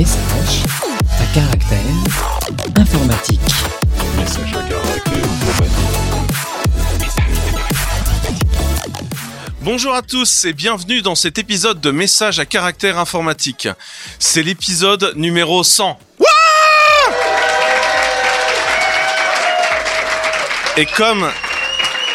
Message à caractère informatique. Message à caractère informatique. Bonjour à tous et bienvenue dans cet épisode de Message à caractère informatique. C'est l'épisode numéro 100. Wouah et comme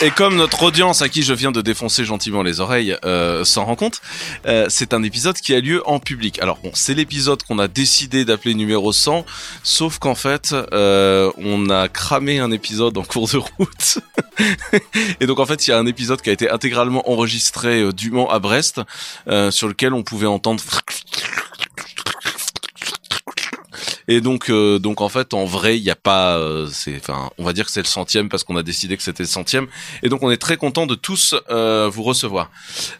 et comme notre audience à qui je viens de défoncer gentiment les oreilles euh, s'en rend compte, euh, c'est un épisode qui a lieu en public. Alors bon, c'est l'épisode qu'on a décidé d'appeler numéro 100, sauf qu'en fait, euh, on a cramé un épisode en cours de route. et donc en fait, il y a un épisode qui a été intégralement enregistré euh, du Mans à Brest, euh, sur lequel on pouvait entendre et donc, euh, donc en fait, en vrai, il n'y a pas, euh, c'est, enfin, on va dire que c'est le centième parce qu'on a décidé que c'était le centième. Et donc, on est très content de tous euh, vous recevoir.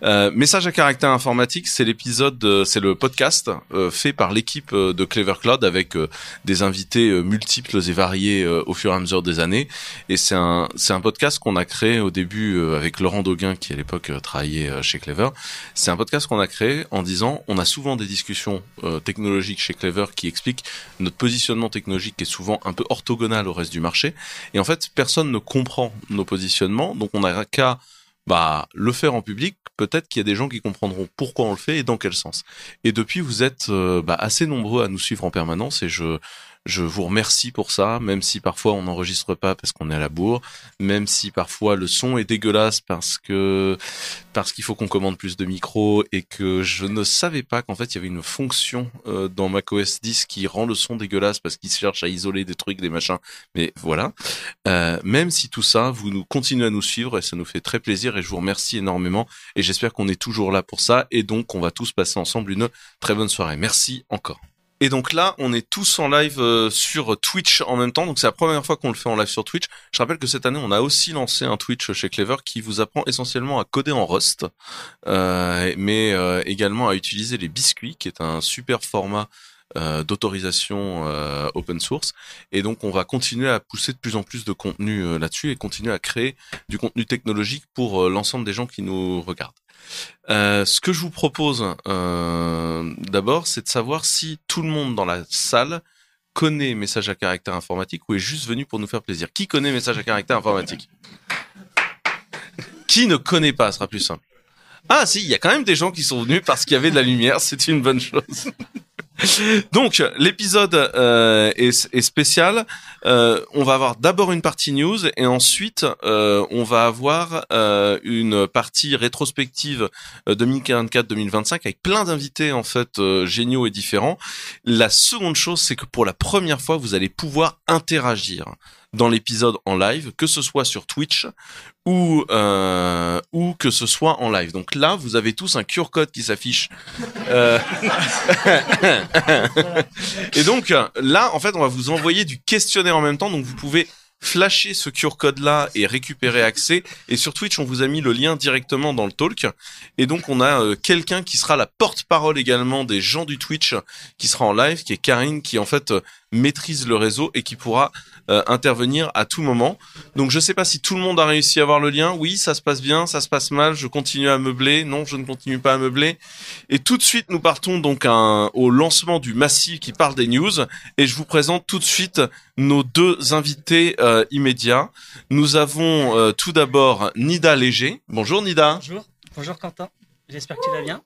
Euh, Message à caractère informatique, c'est l'épisode, euh, c'est le podcast euh, fait par l'équipe de Clever Cloud avec des invités multiples et variés au fur et à mesure des années. Et c'est un, c'est un podcast qu'on a créé au début avec Laurent Dauguin qui à l'époque travaillait chez Clever. C'est un podcast qu'on a créé en disant, on a souvent des discussions technologiques chez Clever qui expliquent notre positionnement technologique est souvent un peu orthogonal au reste du marché. Et en fait, personne ne comprend nos positionnements, donc on n'a qu'à bah, le faire en public. Peut-être qu'il y a des gens qui comprendront pourquoi on le fait et dans quel sens. Et depuis, vous êtes euh, bah, assez nombreux à nous suivre en permanence et je je vous remercie pour ça, même si parfois on n'enregistre pas parce qu'on est à la bourre, même si parfois le son est dégueulasse parce que parce qu'il faut qu'on commande plus de micros et que je ne savais pas qu'en fait il y avait une fonction euh, dans macOS 10 qui rend le son dégueulasse parce qu'il cherche à isoler des trucs, des machins. Mais voilà. Euh, même si tout ça, vous nous continuez à nous suivre et ça nous fait très plaisir et je vous remercie énormément et j'espère qu'on est toujours là pour ça et donc on va tous passer ensemble une très bonne soirée. Merci encore. Et donc là, on est tous en live euh, sur Twitch en même temps. Donc c'est la première fois qu'on le fait en live sur Twitch. Je rappelle que cette année, on a aussi lancé un Twitch chez Clever qui vous apprend essentiellement à coder en Rust, euh, mais euh, également à utiliser les biscuits, qui est un super format d'autorisation open source. Et donc, on va continuer à pousser de plus en plus de contenu là-dessus et continuer à créer du contenu technologique pour l'ensemble des gens qui nous regardent. Euh, ce que je vous propose euh, d'abord, c'est de savoir si tout le monde dans la salle connaît Message à caractère informatique ou est juste venu pour nous faire plaisir. Qui connaît Message à caractère informatique? Qui ne connaît pas? Ce sera plus simple. Ah si, il y a quand même des gens qui sont venus parce qu'il y avait de la lumière, c'est une bonne chose. Donc l'épisode euh, est, est spécial. Euh, on va avoir d'abord une partie news et ensuite euh, on va avoir euh, une partie rétrospective euh, 2044-2025 avec plein d'invités en fait euh, géniaux et différents. La seconde chose, c'est que pour la première fois, vous allez pouvoir interagir dans l'épisode en live, que ce soit sur Twitch ou euh, ou que ce soit en live. Donc là, vous avez tous un QR code qui s'affiche. Euh, Et donc là, en fait, on va vous envoyer du questionnaire en même temps, donc vous pouvez flasher ce QR code là et récupérer accès. Et sur Twitch, on vous a mis le lien directement dans le talk. Et donc, on a euh, quelqu'un qui sera la porte-parole également des gens du Twitch, qui sera en live, qui est Karine, qui en fait maîtrise le réseau et qui pourra euh, intervenir à tout moment. Donc, je sais pas si tout le monde a réussi à avoir le lien. Oui, ça se passe bien, ça se passe mal. Je continue à meubler. Non, je ne continue pas à meubler. Et tout de suite, nous partons donc un- au lancement du massif qui parle des news. Et je vous présente tout de suite nos deux invités euh, immédiats. Nous avons euh, tout d'abord Nida Léger. Bonjour Nida. Bonjour, bonjour Quentin. J'espère que tu vas bien.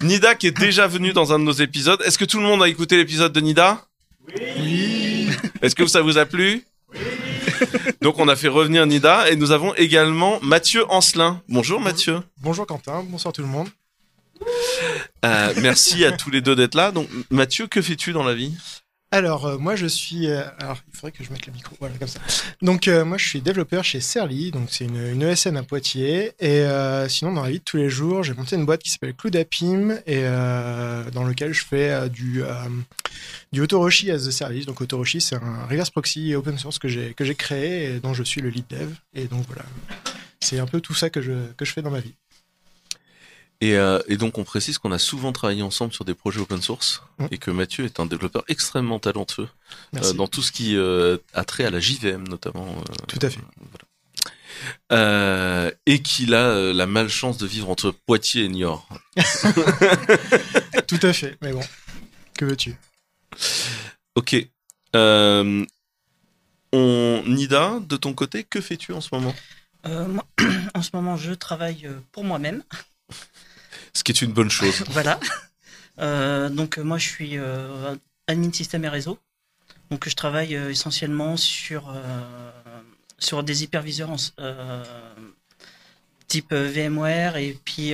Nida qui est déjà venue dans un de nos épisodes. Est-ce que tout le monde a écouté l'épisode de Nida? Oui. Est-ce que ça vous a plu Oui. Donc on a fait revenir Nida et nous avons également Mathieu Ancelin. Bonjour Mathieu. Bonjour Quentin, bonsoir tout le monde. Euh, merci à tous les deux d'être là. Donc Mathieu, que fais-tu dans la vie? Alors euh, moi je suis, euh, alors il faudrait que je mette le micro, voilà comme ça. Donc euh, moi je suis développeur chez Serly, donc c'est une, ESN à Poitiers. Et euh, sinon dans la vie de tous les jours, j'ai monté une boîte qui s'appelle Cloudapim et dans lequel je fais du du Autoroshi as a service. Donc Autoroshi c'est un reverse proxy open source que j'ai que créé et dont je suis le lead dev. Et donc voilà, c'est un peu tout ça que je que je fais dans ma vie. Et, euh, et donc on précise qu'on a souvent travaillé ensemble sur des projets open source Mm. et que Mathieu est un développeur extrêmement talentueux euh, dans tout ce qui euh, a trait à la JVM notamment. euh, Tout à fait. euh, et qu'il a euh, la malchance de vivre entre Poitiers et Niort. Tout à fait. Mais bon, que veux-tu? Ok. Euh, on Nida, de ton côté, que fais-tu en ce moment? Euh, moi, en ce moment, je travaille pour moi-même. Ce qui est une bonne chose. voilà. Euh, donc, euh, moi, je suis euh, admin système et réseau. Donc, je travaille euh, essentiellement sur, sur des hyperviseurs en type VMware et puis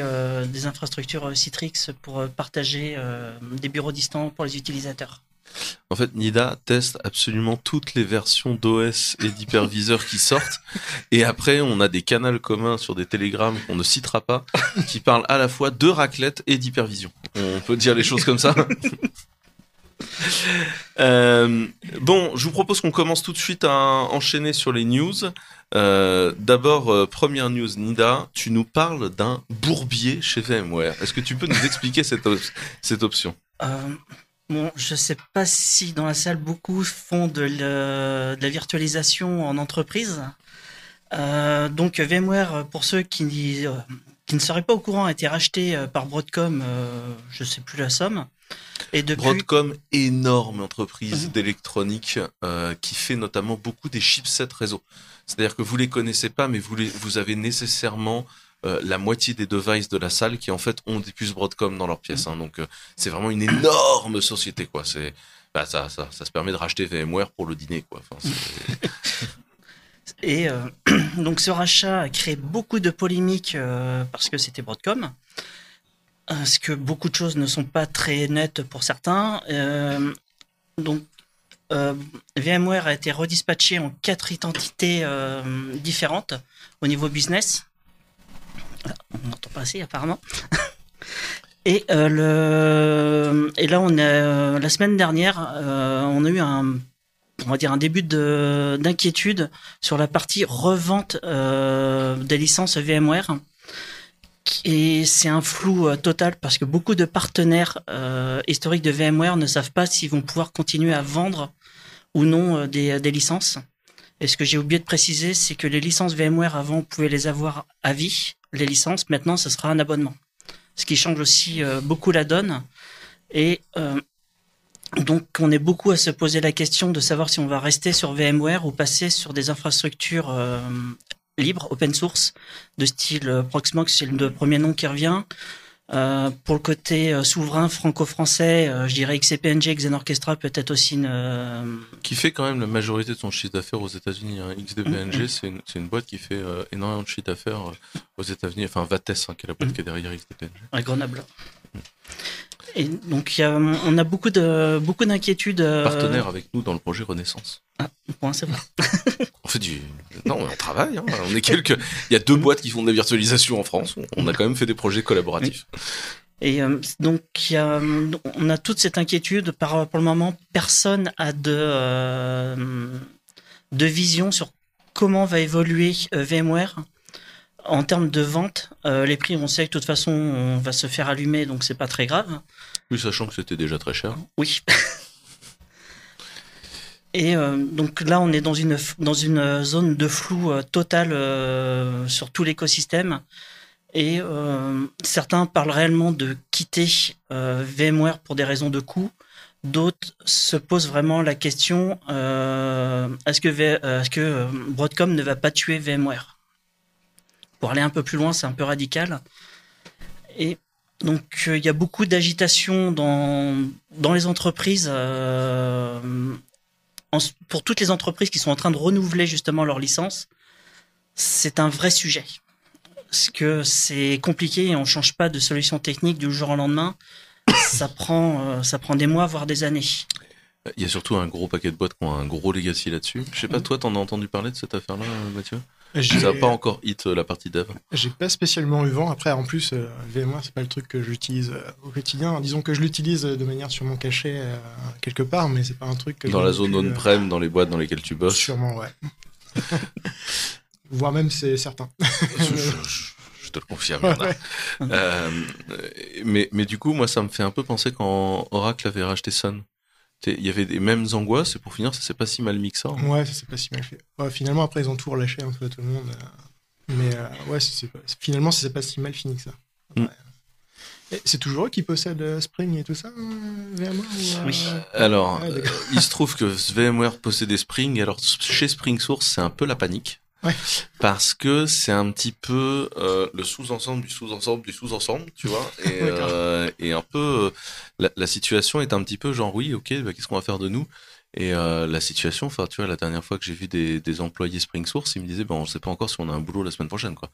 des infrastructures Citrix pour partager des bureaux distants pour les utilisateurs. En fait, Nida teste absolument toutes les versions d'OS et d'hyperviseur qui sortent. Et après, on a des canaux communs sur des télégrammes qu'on ne citera pas, qui parlent à la fois de raclette et d'hypervision. On peut dire les choses comme ça. Euh, bon, je vous propose qu'on commence tout de suite à enchaîner sur les news. Euh, D'abord, euh, première news, Nida, tu nous parles d'un bourbier chez VMware. Est-ce que tu peux nous expliquer cette, op- cette option? Euh, bon, je sais pas si dans la salle beaucoup font de, le- de la virtualisation en entreprise. Euh, donc VMware, pour ceux qui, euh, qui ne seraient pas au courant, a été racheté euh, par Broadcom, euh, je sais plus la somme. Et depuis, Broadcom, énorme entreprise Mhm. d'électronique qui fait notamment beaucoup des chipsets réseau. C'est-à-dire que vous les connaissez pas, mais vous, les, vous avez nécessairement euh, la moitié des devices de la salle qui en fait ont des puces Broadcom dans leur pièce. hein. donc euh, c'est vraiment une énorme société quoi. C'est bah, ça, ça, ça se permet de racheter VMware pour le dîner quoi. Et euh, donc ce rachat a créé beaucoup de polémiques parce que c'était Broadcom. Parce que beaucoup de choses ne sont pas très nettes pour certains. Donc VMware a été redispatché en quatre identités différentes au niveau business. On n'entend pas assez apparemment. Et, euh, le... et là, on a, la semaine dernière, euh, on a eu un, on va dire un début de- d'inquiétude sur la partie revente euh, des licences VMware. Et c'est un flou euh, total parce que beaucoup de partenaires euh, historiques de VMware ne savent pas s'ils vont pouvoir continuer à vendre ou non euh, des, des licences. Et ce que j'ai oublié de préciser, c'est que les licences VMware avant, on pouvait les avoir à vie. Les licences, maintenant, ce sera un abonnement. Ce qui change aussi euh, beaucoup la donne. Et euh, donc, on est beaucoup à se poser la question de savoir si on va rester sur VMware ou passer sur des infrastructures euh, libres, open source, de style euh, Proxmox, c'est le premier nom qui revient. Euh, pour le côté euh, souverain franco-français, euh, je dirais XCPNG, Xenorchestra, peut-être aussi une, qui fait quand même la majorité de son chiffre d'affaires aux États-Unis. Hein. XDPNG, Mhm. c'est une, boîte qui fait énormément de chiffre d'affaires aux États-Unis. Enfin, Vates, hein, qui est la boîte Mhm. qui est derrière XDPNG. à Grenoble. Et donc, il y a, on a beaucoup de beaucoup d'inquiétudes. euh, Partenaire avec nous dans le projet Renaissance. Pour un savoir. On fait du. Non, on travaille. Hein. On est quelques. Il y a deux boîtes qui font de la virtualisation en France. On a quand même fait des projets collaboratifs. Et euh, donc, il y a, on a toute cette inquiétude. Par, pour le moment, personne a de, euh, de vision sur comment va évoluer VMware en termes de vente. Euh, les prix, on sait que de toute façon, on va se faire allumer, donc c'est pas très grave. Oui, sachant que c'était déjà très cher. Oui. Et euh, donc là, on est dans une, dans une zone de flou euh, total euh, sur tout l'écosystème. Et certains parlent réellement de quitter VMware pour des raisons de coût. D'autres se posent vraiment la question est-ce que, V- euh, est-ce que Broadcom ne va pas tuer VMware? Pour aller un peu plus loin, c'est un peu radical. Et donc euh, il y a beaucoup d'agitation dans, dans les entreprises. euh, pour toutes les entreprises qui sont en train de renouveler justement leur licence, c'est un vrai sujet. Parce que c'est compliqué et on change pas de solution technique du jour au lendemain. Ça prend, euh, ça prend des mois, voire des années. Il y a surtout un gros paquet de boîtes qui ont un gros legacy là-dessus. Je sais pas, toi, t'en as entendu parler de cette affaire-là, Mathieu? Ça n'a pas encore hit euh, la partie dev. j'ai pas spécialement eu vent. Après, en plus, euh, VMware, c'est pas le truc que j'utilise euh, au quotidien. Disons que je l'utilise de manière sûrement cachée quelque part, mais c'est pas un truc que Dans la zone on-prem, dans les boîtes dans lesquelles tu bosses. Sûrement, ouais. Voire même, c'est certain. je, te le confirme. Ouais. Euh, mais, mais du coup, moi, ça me fait un peu penser quand Oracle avait racheté Sun. Il y avait des mêmes angoisses, et pour finir, ça s'est pas si mal mis que ça. hein. Ouais, ça c'est pas si mal fait. Ouais, finalement, après, ils ont tout relâché un peu à tout le monde. euh, Mais euh, ouais, c'est pas- finalement, ça s'est pas si mal fini que ça. Mm. Ouais. C'est toujours eux qui possèdent euh, Spring et tout ça, euh, VMware ou, euh, Oui. Alors, euh, il se trouve que VMware possédait Spring. Alors, chez Spring Source, c'est un peu la panique. Ouais. Parce que c'est un petit peu euh, le sous-ensemble du sous-ensemble du sous-ensemble, tu vois. Et, euh, et un peu, euh, la, la situation est un petit peu genre, oui, ok, bah, qu'est-ce qu'on va faire de nous? Et euh, la situation, enfin, tu vois, la dernière fois que j'ai vu des, des employés Spring Source, ils me disaient, bon, on sait pas encore si on a un boulot la semaine prochaine, quoi.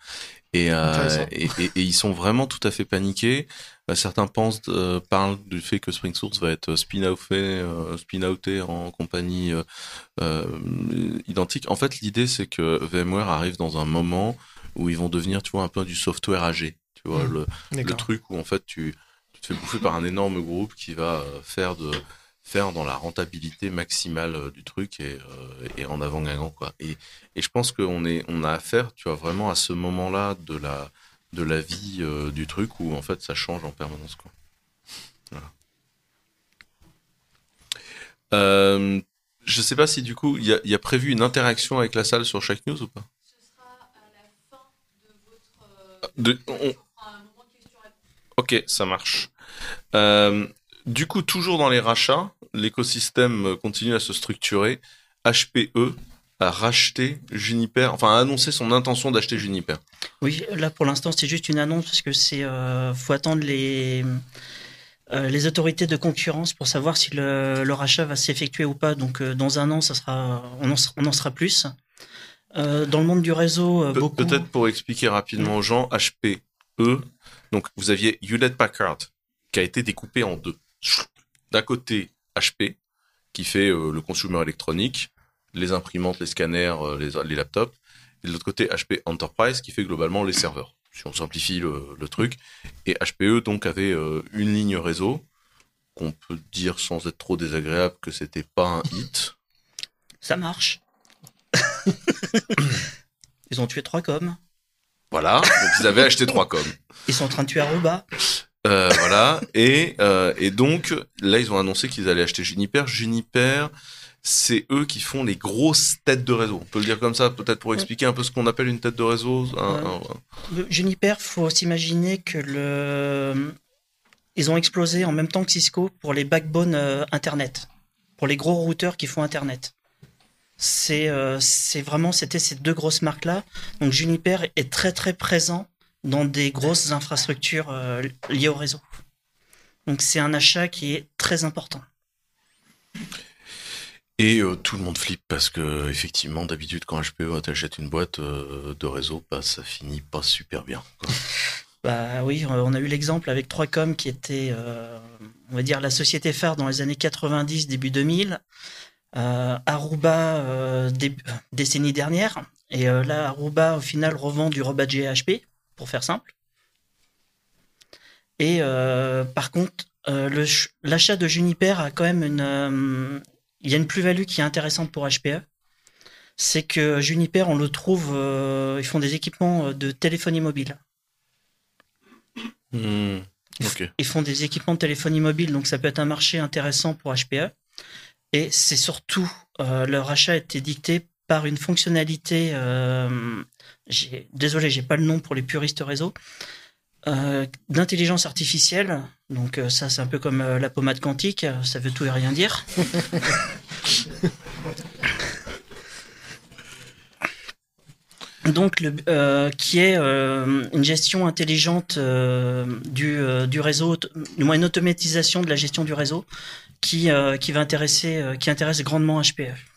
Et, euh, et, et, et ils sont vraiment tout à fait paniqués. Euh, certains pensent, euh, parlent du fait que Spring Source va être spin-outé, euh, spin-outé en compagnie euh, euh, identique. En fait, l'idée c'est que VMware arrive dans un moment où ils vont devenir, tu vois, un peu du software âgé. Tu vois, Mhm. le, le truc où en fait tu, tu te fais bouffer par un énorme groupe qui va faire de faire dans la rentabilité maximale euh, du truc et, euh, et en avant gagnant quoi. Et, et je pense qu'on est on a affaire, tu vois, vraiment à ce moment-là de la de la vie euh, du truc où en fait ça change en permanence quoi. Voilà. Euh, je sais pas si du coup il y a, il y a prévu une interaction avec la salle sur chaque news ou pas? De- on- Ok, ça marche. Euh, du coup, toujours dans les rachats, l'écosystème continue à se structurer. HPE a racheté Juniper, enfin a annoncé son intention d'acheter Juniper. Oui, là pour l'instant c'est juste une annonce parce que c'est euh, faut attendre les euh, les autorités de concurrence pour savoir si le, le rachat va s'effectuer ou pas. Donc euh, dans un an, ça sera on en, sera- on en sera plus. Euh, dans le monde du réseau, euh, Pe- beaucoup. Peut-être pour expliquer rapidement aux gens, HPE, donc vous aviez Hewlett Packard qui a été découpé en deux. D'un côté, HP qui fait euh, le consumer électronique, les imprimantes, les scanners, euh, les, les laptops, et de l'autre côté, HP Enterprise qui fait globalement les serveurs. Si on simplifie le, le truc. Et HPE donc avait euh, une ligne réseau qu'on peut dire sans être trop désagréable que c'était pas un hit. Ça marche. Ils ont tué trois coms. Voilà, donc ils avaient acheté trois coms. Ils sont en train de tuer Aruba. Euh, voilà. Et, euh, et donc, là, ils ont annoncé qu'ils allaient acheter Juniper. Juniper, c'est eux qui font les grosses têtes de réseau. On peut le dire comme ça, peut-être pour expliquer un peu ce qu'on appelle une tête de réseau. un- Juniper, faut s'imaginer que le ils ont explosé en même temps que Cisco pour les backbones euh, Internet, pour les gros routeurs qui font Internet. C'est euh, c'est vraiment c'était ces deux grosses marques là. Donc Juniper est très très présent dans des grosses infrastructures euh, liées au réseau. Donc c'est un achat qui est très important. Et euh, tout le monde flippe parce que, effectivement, d'habitude, quand HPE t'achète une boîte euh, de réseau, bah, ça finit pas super bien. quoi. Bah oui, on a eu l'exemple avec 3Com qui était, on va dire, la société phare dans les années 90, début 2000. Euh, Aruba, dé- décennie dernière. Et là, Aruba, au final, revend du rebadgé HP, pour faire simple. Et euh, par contre, euh, l'achat de Juniper a quand même une... euh, Il y a une plus-value qui est intéressante pour HPE. C'est que Juniper, on le trouve... ils font des équipements de téléphonie mobile. Hmm. Ils font des équipements de téléphonie mobile, donc ça peut être un marché intéressant pour HPE. Et c'est surtout, euh, leur achat a été dicté par une fonctionnalité, euh, désolé, j'ai pas le nom pour les puristes réseau, euh, d'intelligence artificielle. Donc euh, ça, c'est un peu comme euh, la pommade quantique, ça veut tout et rien dire. Donc, le, qui est une gestion intelligente du, du réseau, du moins une automatisation de la gestion du réseau, qui, qui va intéresser, qui intéresse grandement HPE.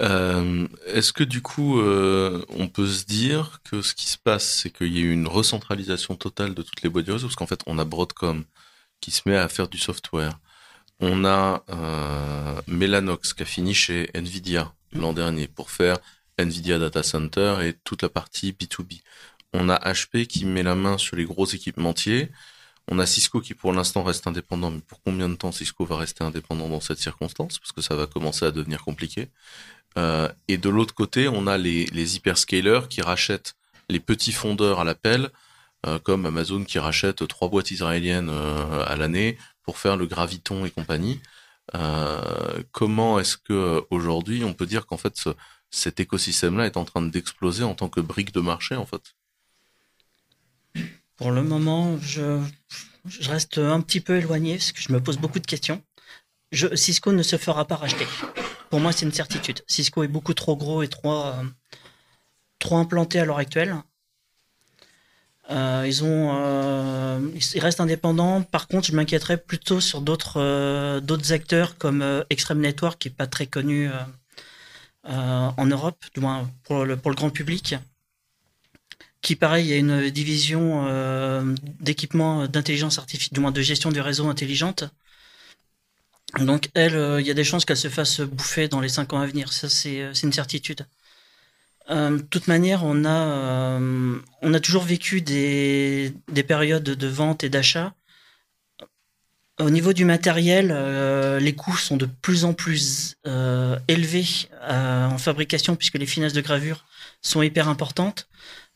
Euh, Est-ce que du coup, euh, on peut se dire que ce qui se passe, c'est qu'il y a eu une recentralisation totale de toutes les boîtes parce qu'en fait, on a Broadcom qui se met à faire du software. On a euh, Mellanox qui a fini chez Nvidia l'an dernier pour faire Nvidia Data Center et toute la partie B2B. On a HP qui met la main sur les gros équipementiers. On a Cisco qui pour l'instant reste indépendant, mais pour combien de temps Cisco va rester indépendant dans cette circonstance? Parce que ça va commencer à devenir compliqué. Euh, et de l'autre côté, on a les, hyperscalers qui rachètent les petits fondeurs à l'appel, euh, comme Amazon qui rachète trois boîtes israéliennes euh, à l'année pour faire le graviton et compagnie. Euh, comment est-ce que aujourd'hui on peut dire qu'en fait ce- cet écosystème-là est en train d'exploser en tant que brique de marché en fait? Pour le moment, je, je reste un petit peu éloigné parce que je me pose beaucoup de questions. Cisco ne se fera pas racheter. Pour moi, c'est une certitude. Cisco est beaucoup trop gros et trop, euh, implanté à l'heure actuelle. Euh, ils ont, euh, restent indépendants. Par contre, je m'inquiéterais plutôt sur d'autres, acteurs comme Extreme Network, qui est pas très connu en Europe, du moins pour le, grand public. Qui, pareil, a une division d'équipement d'intelligence artificielle, du moins de gestion du réseau intelligente. Donc, elle, euh, il y a des chances qu'elle se fasse bouffer dans les cinq ans à venir. Ça, c'est, euh, une certitude. Euh, de toute manière, on a, on a toujours vécu des, des périodes de vente et d'achat. Au niveau du matériel, les coûts sont de plus en plus élevés en fabrication puisque les finesses de gravure sont hyper importantes.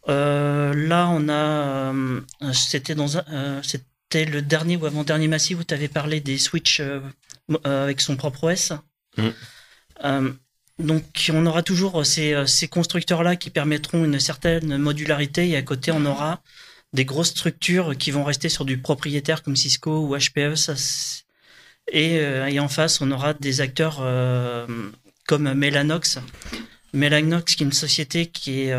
Là, on a, c'était dans c'était le dernier ou avant-dernier massif où tu avais parlé des Switch euh, euh, avec son propre OS. Mm. Euh, donc, on aura toujours ces, ces constructeurs-là qui permettront une certaine modularité et à côté, on aura des grosses structures qui vont rester sur du propriétaire comme Cisco ou HPE. Ça, et, et en face, on aura des acteurs euh, comme Mellanox. Mellanox, qui est une société qui est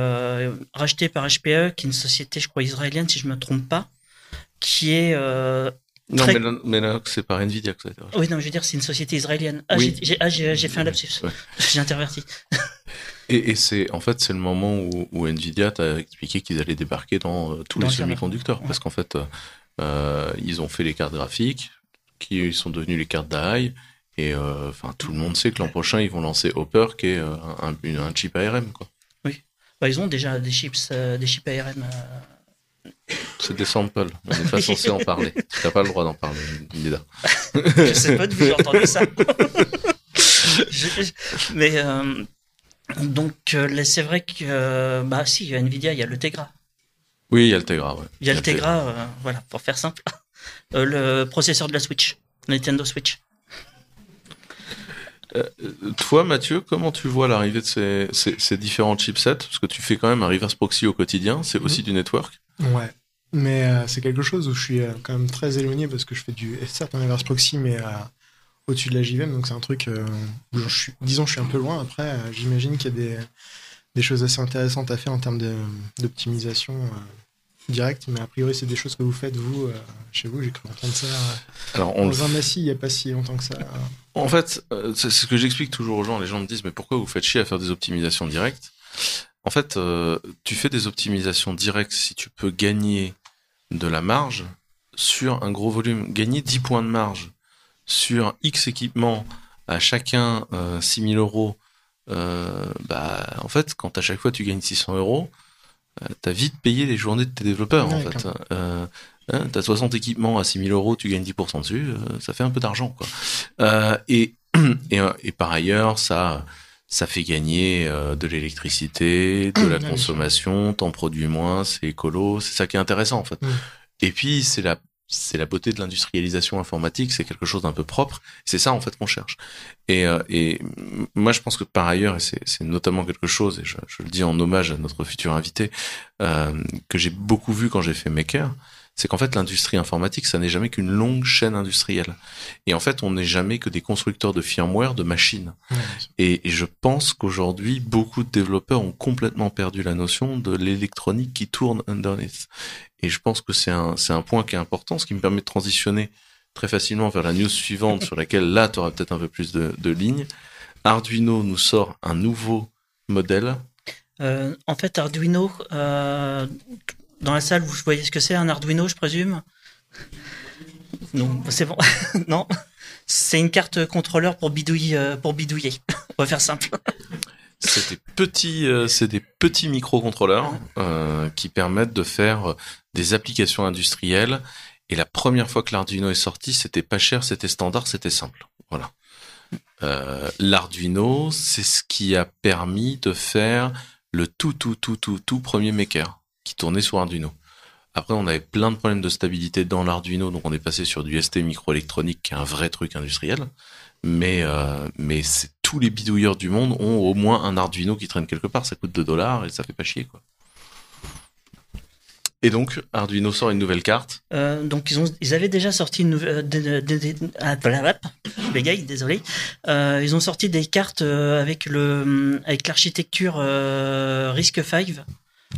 rachetée par HPE, qui est une société, je crois, israélienne, si je me trompe pas, qui est... euh, Non, Très- mais là, mais là, c'est par Nvidia que ça a été racheté. Oui, non, je veux dire, c'est une société israélienne. Ah, Oui. j'ai- ah, j'ai- fait un lapsus. Ouais. J'ai interverti. Et, et c'est en fait c'est le moment où, où Nvidia t'a expliqué qu'ils allaient débarquer dans euh, tous Dans les le semi-conducteurs Ouais. parce qu'en fait euh, ils ont fait les cartes graphiques qui sont devenues les cartes d'AI et euh, enfin tout le monde sait que l'an prochain ils vont lancer Hopper qui est un, une- un chip ARM quoi. Bah, ils ont déjà des chips, des chips ARM. C'est des samples, on n'est pas censé en parler. T'as pas le droit d'en parler, Nida. je sais pas d'où j'ai entendu ça. Je- je- mais euh, donc euh, c'est vrai que euh, bah si, il y a Nvidia, il y a le Tegra. Oui, il y a le Tegra, ouais. Il y a le Tegra, voilà, pour faire simple. Le processeur de la Switch, Nintendo Switch. Toi, Mathieu, comment tu vois l'arrivée de ces, ces, ces différents chipsets? Parce que tu fais quand même un reverse proxy au quotidien, c'est aussi du network. Ouais. Mais euh, c'est quelque chose où je suis euh, quand même très éloigné parce que je fais du, certes un inverse proxy, mais euh, au-dessus de la JVM, donc c'est un truc où je suis, disons, je suis un peu loin. Après, j'imagine qu'il y a des, des choses assez intéressantes à faire en termes d'optimisation directe, mais a priori, c'est des choses que vous faites, vous, chez vous. J'ai cru entendre ça Alors, on le dans un massif il n'y a pas si longtemps que ça. En fait, c'est ce que j'explique toujours aux gens. Les gens me disent, mais pourquoi vous faites chier à faire des optimisations directes? En fait, euh, tu fais des optimisations directes si tu peux gagner de la marge sur un gros volume. Gagner 10 points de marge sur X équipements à chacun euh, 6000 euros, euh, bah, en fait, quand à chaque fois tu gagnes 600 euros, euh, t'as vite payé les journées de tes développeurs, en Ouais, fait. Euh, hein, t'as 60 équipements à 6000 euros, tu gagnes 10% dessus, ça fait un peu d'argent, quoi. Et, et, et par ailleurs, ça, ça fait gagner euh, de l'électricité, de la bien consommation, t'en produis moins, c'est écolo, c'est ça qui est intéressant en fait. Mm. Et puis c'est la c'est la beauté de l'industrialisation informatique, c'est quelque chose d'un peu propre. C'est ça en fait qu'on cherche. Et, euh, et moi je pense que par ailleurs, et c'est c'est notamment quelque chose, et je, je le dis en hommage à notre futur invité, euh, que j'ai beaucoup vu quand j'ai fait Maker, c'est qu'en fait l'industrie informatique, ça n'est jamais qu'une longue chaîne industrielle. Et en fait, on n'est jamais que des constructeurs de firmware, de machines. Ouais, Et, et je pense qu'aujourd'hui, beaucoup de développeurs ont complètement perdu la notion de l'électronique qui tourne underneath. Et je pense que c'est un, c'est un point qui est important, ce qui me permet de transitionner très facilement vers la news suivante sur laquelle là, tu auras peut-être un peu plus de, de lignes. Arduino nous sort un nouveau modèle. Euh, en fait, Arduino, euh, dans la salle, vous voyez ce que c'est un Arduino, je présume? Non, c'est bon. non, c'est une carte contrôleur pour bidouiller, euh, pour bidouiller. On va faire simple. C'est des petits, euh, c'est des petits microcontrôleurs euh, qui permettent de faire des applications industrielles. Et la première fois que l'Arduino est sorti, c'était pas cher, c'était standard, c'était simple. Voilà. Euh, L'Arduino, c'est ce qui a permis de faire le tout, tout, tout, tout, tout premier maker qui tournait sur Arduino. Après, on avait plein de problèmes de stabilité dans l'Arduino, donc on est passé sur du ST microélectronique, qui est un vrai truc industriel. Mais, euh, mais tous les bidouilleurs du monde ont au moins un Arduino qui traîne quelque part. Ça coûte 2 dollars et ça fait pas chier, quoi. Et donc, Arduino sort une nouvelle carte. Euh, donc ils ont, ils avaient déjà sorti une nouvelle, des- ah, désolé. Euh, ils ont sorti des cartes euh, avec le, avec l'architecture euh, RISC-V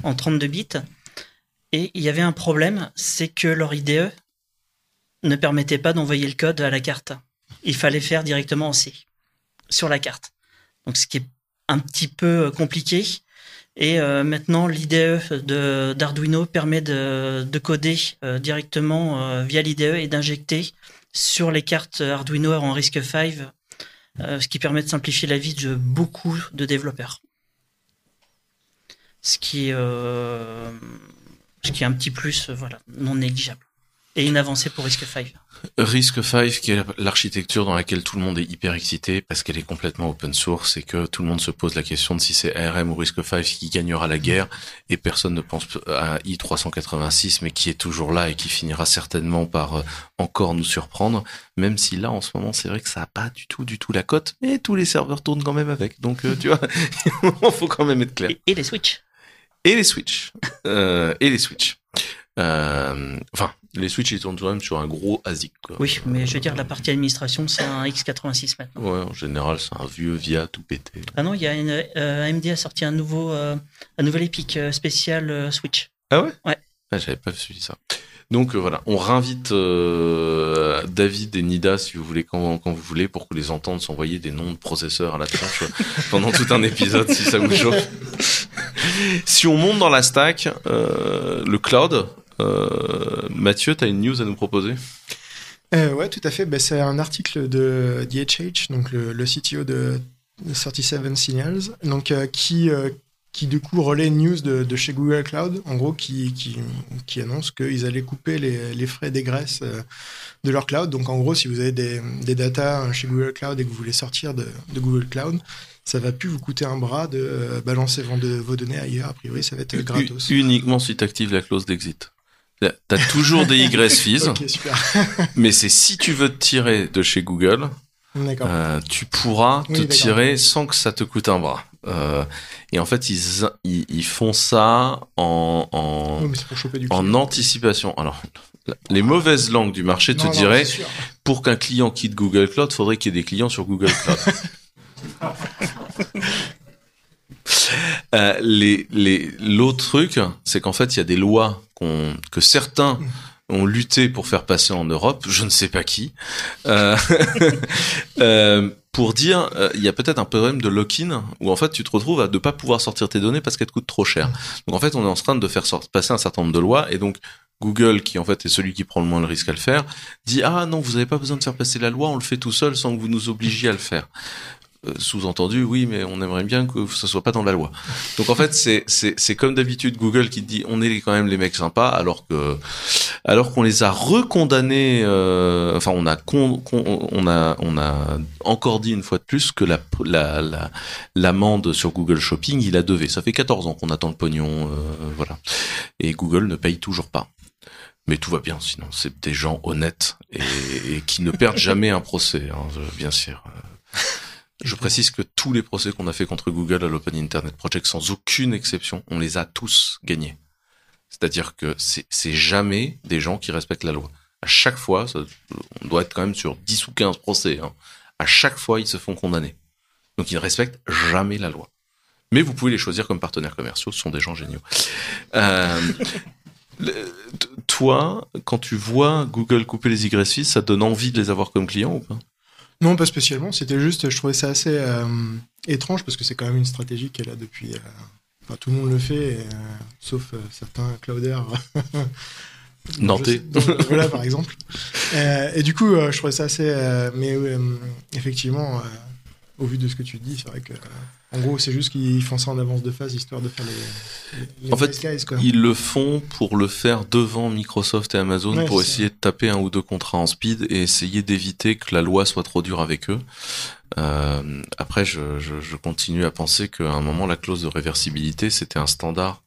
en 32 bits. Et il y avait un problème, c'est que leur IDE ne permettait pas d'envoyer le code à la carte. Il fallait faire directement en C sur la carte. Donc ce qui est un petit peu compliqué. Et euh, maintenant, l'IDE de- d'Arduino permet de, de coder euh, directement euh, via l'IDE et d'injecter sur les cartes Arduino en RISC-V, euh, ce qui permet de simplifier la vie de beaucoup de développeurs. Ce qui, est, euh, ce qui est un petit plus, euh, voilà, non négligeable. Et une avancée pour RISC-V. RISC-V, qui est l'architecture dans laquelle tout le monde est hyper excité parce qu'elle est complètement open source et que tout le monde se pose la question de si c'est ARM ou RISC-V qui gagnera la guerre et personne ne pense à i386 mais qui est toujours là et qui finira certainement par euh, encore nous surprendre même si là en ce moment c'est vrai que ça a pas du tout du tout la cote et tous les serveurs tournent quand même avec donc tu vois il faut quand même être clair Et, et les switches. Et les Switch euh, et les Switch euh, enfin les Switch ils tournent quand même sur un gros ASIC quoi. Oui, mais je veux dire, la partie administration, c'est un x86 maintenant. Ouais, en général, c'est un vieux via tout pété. Ah non, il y a une, euh, AMD a sorti un nouveau, euh, un nouvel Epic euh, spécial Switch. Ah ouais? Ouais. Ah, J'avais pas suivi ça. Donc euh, voilà, on réinvite euh, David et Nida si vous voulez quand, vous voulez pour que les entendre s'envoyer des noms de processeurs à la tronche euh, pendant tout un épisode si ça vous chauffe. si on monte dans la stack, le cloud, Mathieu, t'as une news à nous proposer? Ouais, tout à fait. Ben, c'est un article de DHH, donc le, CTO de 37 Signals, donc qui qui du coup relaie une news de, de chez Google Cloud, en gros, qui qui, qui annonce qu'ils allaient couper les, les frais d'égresse euh, de leur cloud. Donc en gros, si vous avez des, des datas chez Google Cloud et que vous voulez sortir de, de Google Cloud, ça va plus vous coûter un bras de euh, balancer vos, données ailleurs. A priori, ça va être gratos. Uniquement si t'actives la clause d'exit. T'as toujours des egress fees, mais c'est si tu veux te tirer de chez Google. Euh, tu pourras Oui, te tirer sans que ça te coûte un bras. Euh, et en fait, ils, ils, ils font ça en, Oui, anticipation. Alors, les mauvaises langues du marché te Non, diraient, pour qu'un client quitte Google Cloud, faudrait qu'il y ait des clients sur Google Cloud. Euh, les, les, l'autre truc, c'est qu'en fait, il y a des lois qu'on, que certains ont lutté pour faire passer en Europe, je ne sais pas qui, euh, pour dire, euh, il y a peut-être un problème de lock-in où en fait tu te retrouves à ne pas pouvoir sortir tes données parce qu'elles te coûtent trop cher. Donc en fait, on est en train de faire passer un certain nombre de lois et donc Google, qui en fait est celui qui prend le moins le risque à le faire, dit ah non, vous n'avez pas besoin de faire passer la loi, on le fait tout seul sans que vous nous obligiez à le faire. Euh, Sous-entendu, oui, mais on aimerait bien que ce soit pas dans la loi. Donc en fait, c'est comme d'habitude Google qui dit on est quand même les mecs sympas, alors que alors qu'on les a recondamnés. euh, enfin, on a con- con- on a on a encore dit une fois de plus que la la la- l'amende sur Google Shopping, il a devé. Ça fait 14 ans qu'on attend le pognon, euh, voilà. Et Google ne paye toujours pas. Mais tout va bien, sinon c'est des gens honnêtes et, et qui ne perdent jamais un procès, hein, bien sûr. Je précise que tous les procès qu'on a fait contre Google à l'Open Internet Project, sans aucune exception, on les a tous gagnés. C'est-à-dire que c'est jamais des gens qui respectent la loi. À chaque fois, on doit être quand même sur 10 ou 15 procès, hein. à chaque fois, ils se font condamner. Donc ils ne respectent jamais la loi. Mais vous pouvez les choisir comme partenaires commerciaux, ce sont des gens géniaux. Euh, toi, quand tu vois Google couper les YFI, ça te donne envie de les avoir comme clients ou pas? Non, pas spécialement. C'était juste, je trouvais ça assez euh, étrange parce que c'est quand même une stratégie qu'elle a depuis. euh, enfin, tout le monde le fait, euh, sauf euh, certains clouders. Nantais. Voilà, par exemple. Euh, et du coup, je trouvais ça assez. mais effectivement, au vu de ce que tu dis, c'est vrai que. en gros, c'est juste qu'ils font ça en avance de phase histoire de faire les. les En fait, guys, quoi. Ils le font pour le faire devant Microsoft et Amazon Ouais, pour essayer de taper un ou deux contrats en speed et essayer d'éviter que la loi soit trop dure avec eux. Euh, après, je, je, je continue à penser qu'à un moment, la clause de réversibilité, c'était un standard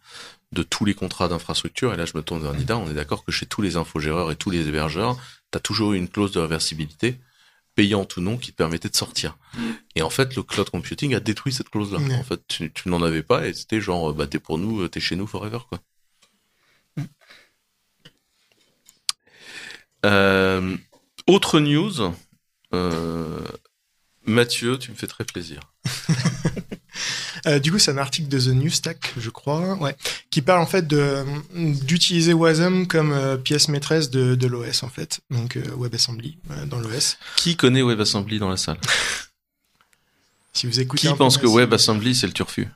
de tous les contrats d'infrastructure. Et là, je me tourne vers Nida. On est d'accord que chez tous les infogéreurs et tous les hébergeurs, tu as toujours eu une clause de réversibilité, payante ou non, qui te permettait de sortir. Et en fait, le cloud computing a détruit cette clause-là. Ouais. En fait, tu, tu n'en avais pas et c'était genre, bah, t'es pour nous, t'es chez nous forever, quoi. Euh, autre news. Euh, Mathieu, tu me fais très plaisir. Euh, du coup, c'est un article de The New Stack, je crois, ouais, qui parle en fait de d'utiliser Wasm comme euh, pièce maîtresse de, de l'OS en fait, donc euh, WebAssembly euh, dans l'OS. Qui connaît WebAssembly dans la salle? Si vous écoutez, Qui pense que WebAssembly c'est le turfu?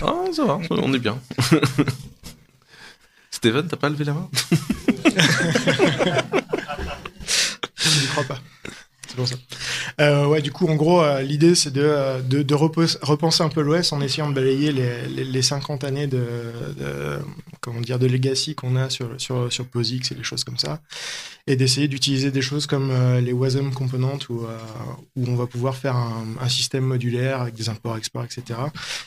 Ah, ça va, on est bien. Steven, t'as pas levé la main? Je n'y crois pas. Euh, du coup, en gros, euh, l'idée, c'est de, euh, repenser un peu l'OS en essayant de balayer les, les, les 50 années de, comment de legacy qu'on a sur, POSIX et les choses comme ça. Et d'essayer d'utiliser des choses comme les WASM components où, on va pouvoir faire un, système modulaire avec des imports, exports, etc.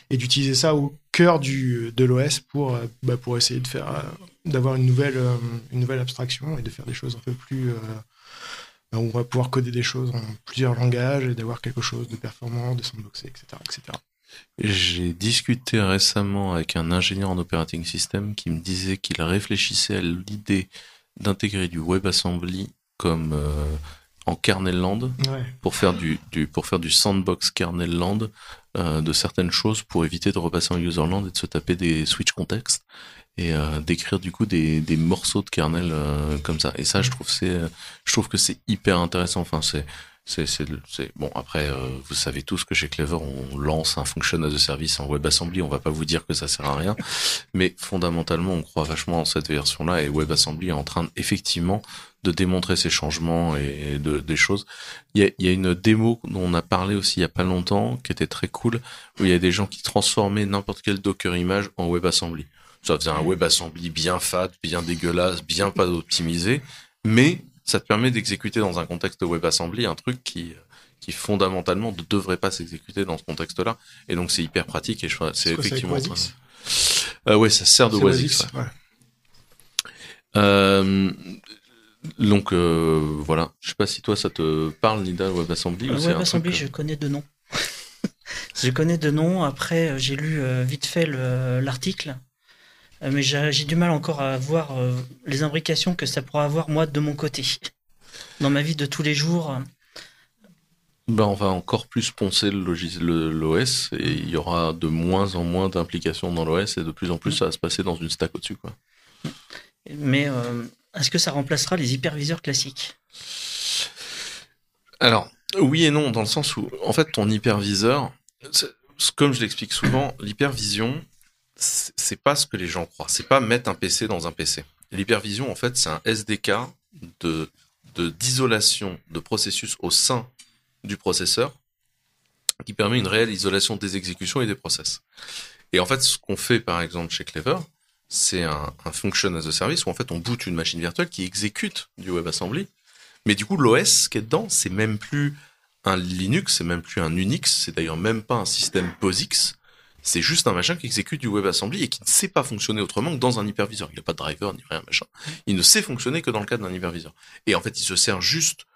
Et d'utiliser ça au cœur de l'OS pour, bah, pour essayer d'avoir une nouvelle, abstraction et de faire des choses un peu plus, on va pouvoir coder des choses en plusieurs langages et d'avoir quelque chose de performant, de sandboxé, etc., etc. J'ai discuté récemment avec un ingénieur en operating system qui me disait qu'il réfléchissait à l'idée d'intégrer du WebAssembly comme euh, en kernel land Ouais. pour faire du, du pour faire du sandbox kernel land euh, de certaines choses pour éviter de repasser en userland et de se taper des switch contexte et euh, d'écrire du coup des, des morceaux de kernel euh, comme ça. Et ça je trouve c'est je trouve que c'est hyper intéressant. Enfin c'est c'est c'est c'est bon après euh, vous savez tous que chez Clever on lance un function as a service en WebAssembly. On va pas vous dire que ça sert à rien. Mais fondamentalement on croit vachement en cette version là et WebAssembly est en train effectivement de démontrer ces changements et de, des choses. Il y a, il y a une démo dont on a parlé aussi il y a pas longtemps qui était très cool où il y a des gens qui transformaient n'importe quel Docker image en WebAssembly. Ça faisait un WebAssembly bien fat, bien dégueulasse, bien pas optimisé, mais ça te permet d'exécuter dans un contexte de WebAssembly un truc qui qui fondamentalement ne devrait pas s'exécuter dans ce contexte-là. Et donc c'est hyper pratique et je crois- c'est effectivement. Wasix Euh, ouais, ça sert de Wasix. Wasix, ouais. ouais. Euh, donc euh, voilà, je sais pas si toi ça te parle Nida WebAssembly ou Euh, WebAssembly, je connais de nom. je connais de nom. Après, euh, j'ai lu euh, vite fait le- l'article. Euh, mais j'ai du mal encore à voir euh, les imbrications que ça pourra avoir, moi, de mon côté. Dans ma vie de tous les jours. euh, ben, on va encore plus poncer l'OS et il y aura de moins en moins d'implications dans l'OS et de plus en plus ça va se passer dans une stack au-dessus quoi. Mais euh, est-ce que ça remplacera les hyperviseurs classiques? Alors, oui et non, dans le sens où, en fait, ton hyperviseur, comme je l'explique souvent, l'hypervision, c'est pas ce que les gens croient. C'est pas mettre un PC dans un PC. L'hypervision, en fait, c'est un SDK de de- d'isolation de processus au sein du processeur qui permet une réelle isolation des exécutions et des process. Et en fait, ce qu'on fait, par exemple, chez Clever, c'est un, un function as a service où en fait on boot une machine virtuelle qui exécute du WebAssembly. Mais du coup, l'OS qui est dedans, c'est même plus un Linux, c'est même plus un Unix, c'est d'ailleurs même pas un système POSIX. C'est juste un machin qui exécute du WebAssembly et qui ne sait pas fonctionner autrement que dans un hyperviseur. Il n'y a pas de driver ni rien, machin. Il ne sait fonctionner que dans le cadre d'un hyperviseur. Et en fait, il se sert juste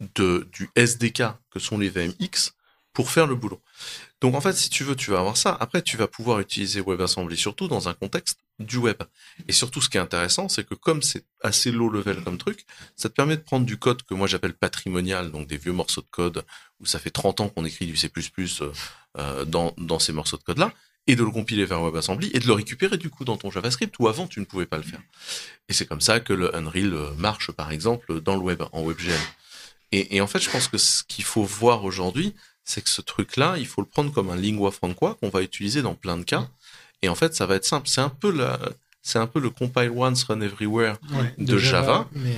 du SDK que sont les VMX pour faire le boulot. Donc en fait, si tu veux, tu vas avoir ça. Après, tu vas pouvoir utiliser WebAssembly surtout dans un contexte du web. Et surtout, ce qui est intéressant, c'est que comme c'est assez low level comme truc, ça te permet de prendre du code que moi j'appelle patrimonial, donc des vieux morceaux de code où ça fait 30 ans qu'on écrit du C++ euh, dans, dans ces morceaux de code-là, et de le compiler vers WebAssembly et de le récupérer du coup dans ton JavaScript où avant tu ne pouvais pas le faire. Et c'est comme ça que le Unreal euh, marche par exemple dans le web, en WebGL. Et, et en fait, je pense que ce qu'il faut voir aujourd'hui, c'est que ce truc-là, il faut le prendre comme un lingua franca qu'on va utiliser dans plein de cas. Et en fait, ça va être simple. C'est un peu la, c'est un peu le compile once run everywhere, Ouais, De Java. mais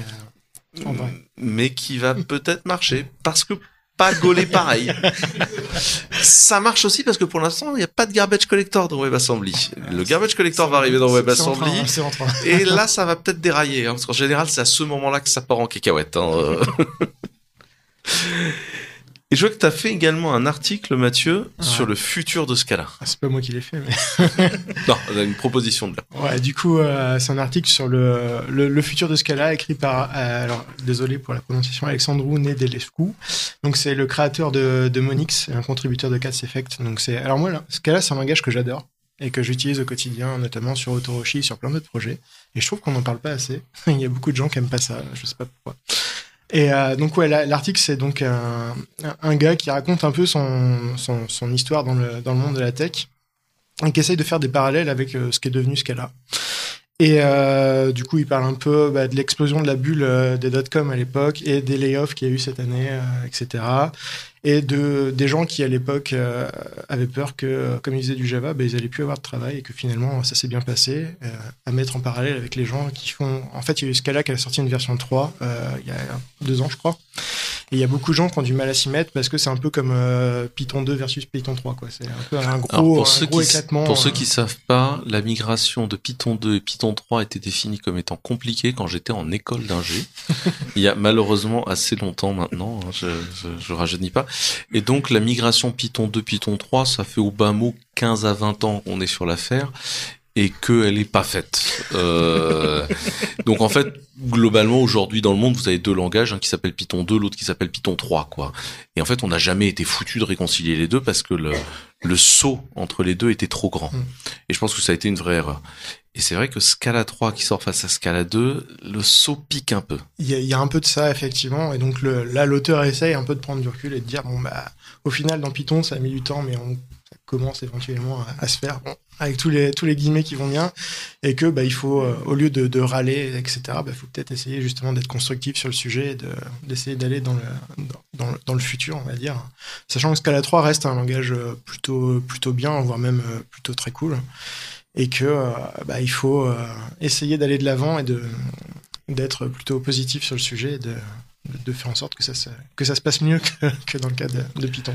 euh, mais qui va peut-être marcher parce que pas gaulé pareil. ça marche aussi parce que pour l'instant, il n'y a pas de garbage collector dans WebAssembly. Le garbage collector va arriver dans WebAssembly. Et là, ça va peut-être dérailler, hein, parce qu'en général, c'est à ce moment-là que ça part en cacahuète. hein. Et je vois que tu as fait également un article, Mathieu, Ouais. sur le futur de Scala. Ah, c'est pas moi qui l'ai fait, mais. Non, on a une proposition de là. Ouais, du coup, euh, c'est un article sur le, le, le futur de Scala écrit par, euh, alors désolé pour la prononciation, Alexandru Nedelescu. Donc c'est le créateur de, de Monix, un contributeur de Cats Effect. Donc c'est, alors moi, là, Scala, c'est un langage que j'adore. et que j'utilise au quotidien, notamment sur Autoroshi, sur plein d'autres projets. Et je trouve qu'on n'en parle pas assez. Il y a beaucoup de gens qui aiment pas ça, je sais pas pourquoi. Et euh, donc ouais, la- l'article c'est donc un, gars qui raconte un peu son, histoire dans le, monde de la tech et qui essaye de faire des parallèles avec euh, ce qui est devenu Scala. Et euh, du coup, il parle un peu bah, de l'explosion de la bulle des dot-com à l'époque et des layoffs qu'il y a eu cette année, etc. Et de, des gens qui, à l'époque, euh, avaient peur que, comme ils faisaient du Java, bah, ils allaient plus avoir de travail et que finalement, ça s'est bien passé. euh, à mettre en parallèle avec les gens qui font... En fait, il y a eu Scala qui a sorti une version 3 euh, il y a deux ans, je crois. Et il y a beaucoup de gens qui ont du mal à s'y mettre parce que c'est un peu comme euh, Python 2 versus Python 3. quoi. C'est un peu un gros, Alors, pour un ceux gros qui, éclatement. pour ceux qui savent pas, la migration de Python 2 et Python 3 était définie comme étant compliquée quand j'étais en école d'ingé. Il y a malheureusement assez longtemps maintenant, hein, je, je rajeunis pas. Et donc la migration Python 2, Python 3, ça fait au bas mot 15 à 20 ans qu'on est sur l'affaire et qu'elle est pas faite. Euh, donc en fait, globalement aujourd'hui dans le monde, vous avez deux langages, un qui s'appelle Python 2, l'autre qui s'appelle Python 3, quoi. Et en fait, on n'a jamais été foutu de réconcilier les deux parce que le, le saut entre les deux était trop grand. Mm. Et je pense que ça a été une vraie erreur. Et c'est vrai que Scala 3 qui sort face à Scala 2, le saut pique un peu. Il y, a, il y a un peu de ça, effectivement. Et donc le, là, l'auteur essaye un peu de prendre du recul et de dire, bon, bah, au final, dans Python, ça a mis du temps, mais on, ça commence éventuellement à, à se faire, bon, avec tous les, tous les guillemets qui vont bien. Et que, bah, il faut, euh, au lieu de, râler, etc., bah, il faut peut-être essayer justement d'être constructif sur le sujet et de, d'essayer d'aller dans le, dans, le, dans le futur, on va dire. Sachant que Scala 3 reste un langage euh, plutôt, plutôt bien, voire même euh, plutôt très cool. Et que, bah, il faut essayer d'aller de l'avant et d'être plutôt positif sur le sujet de faire en sorte que ça se, que ça se passe mieux que, que dans le cas de, de Python.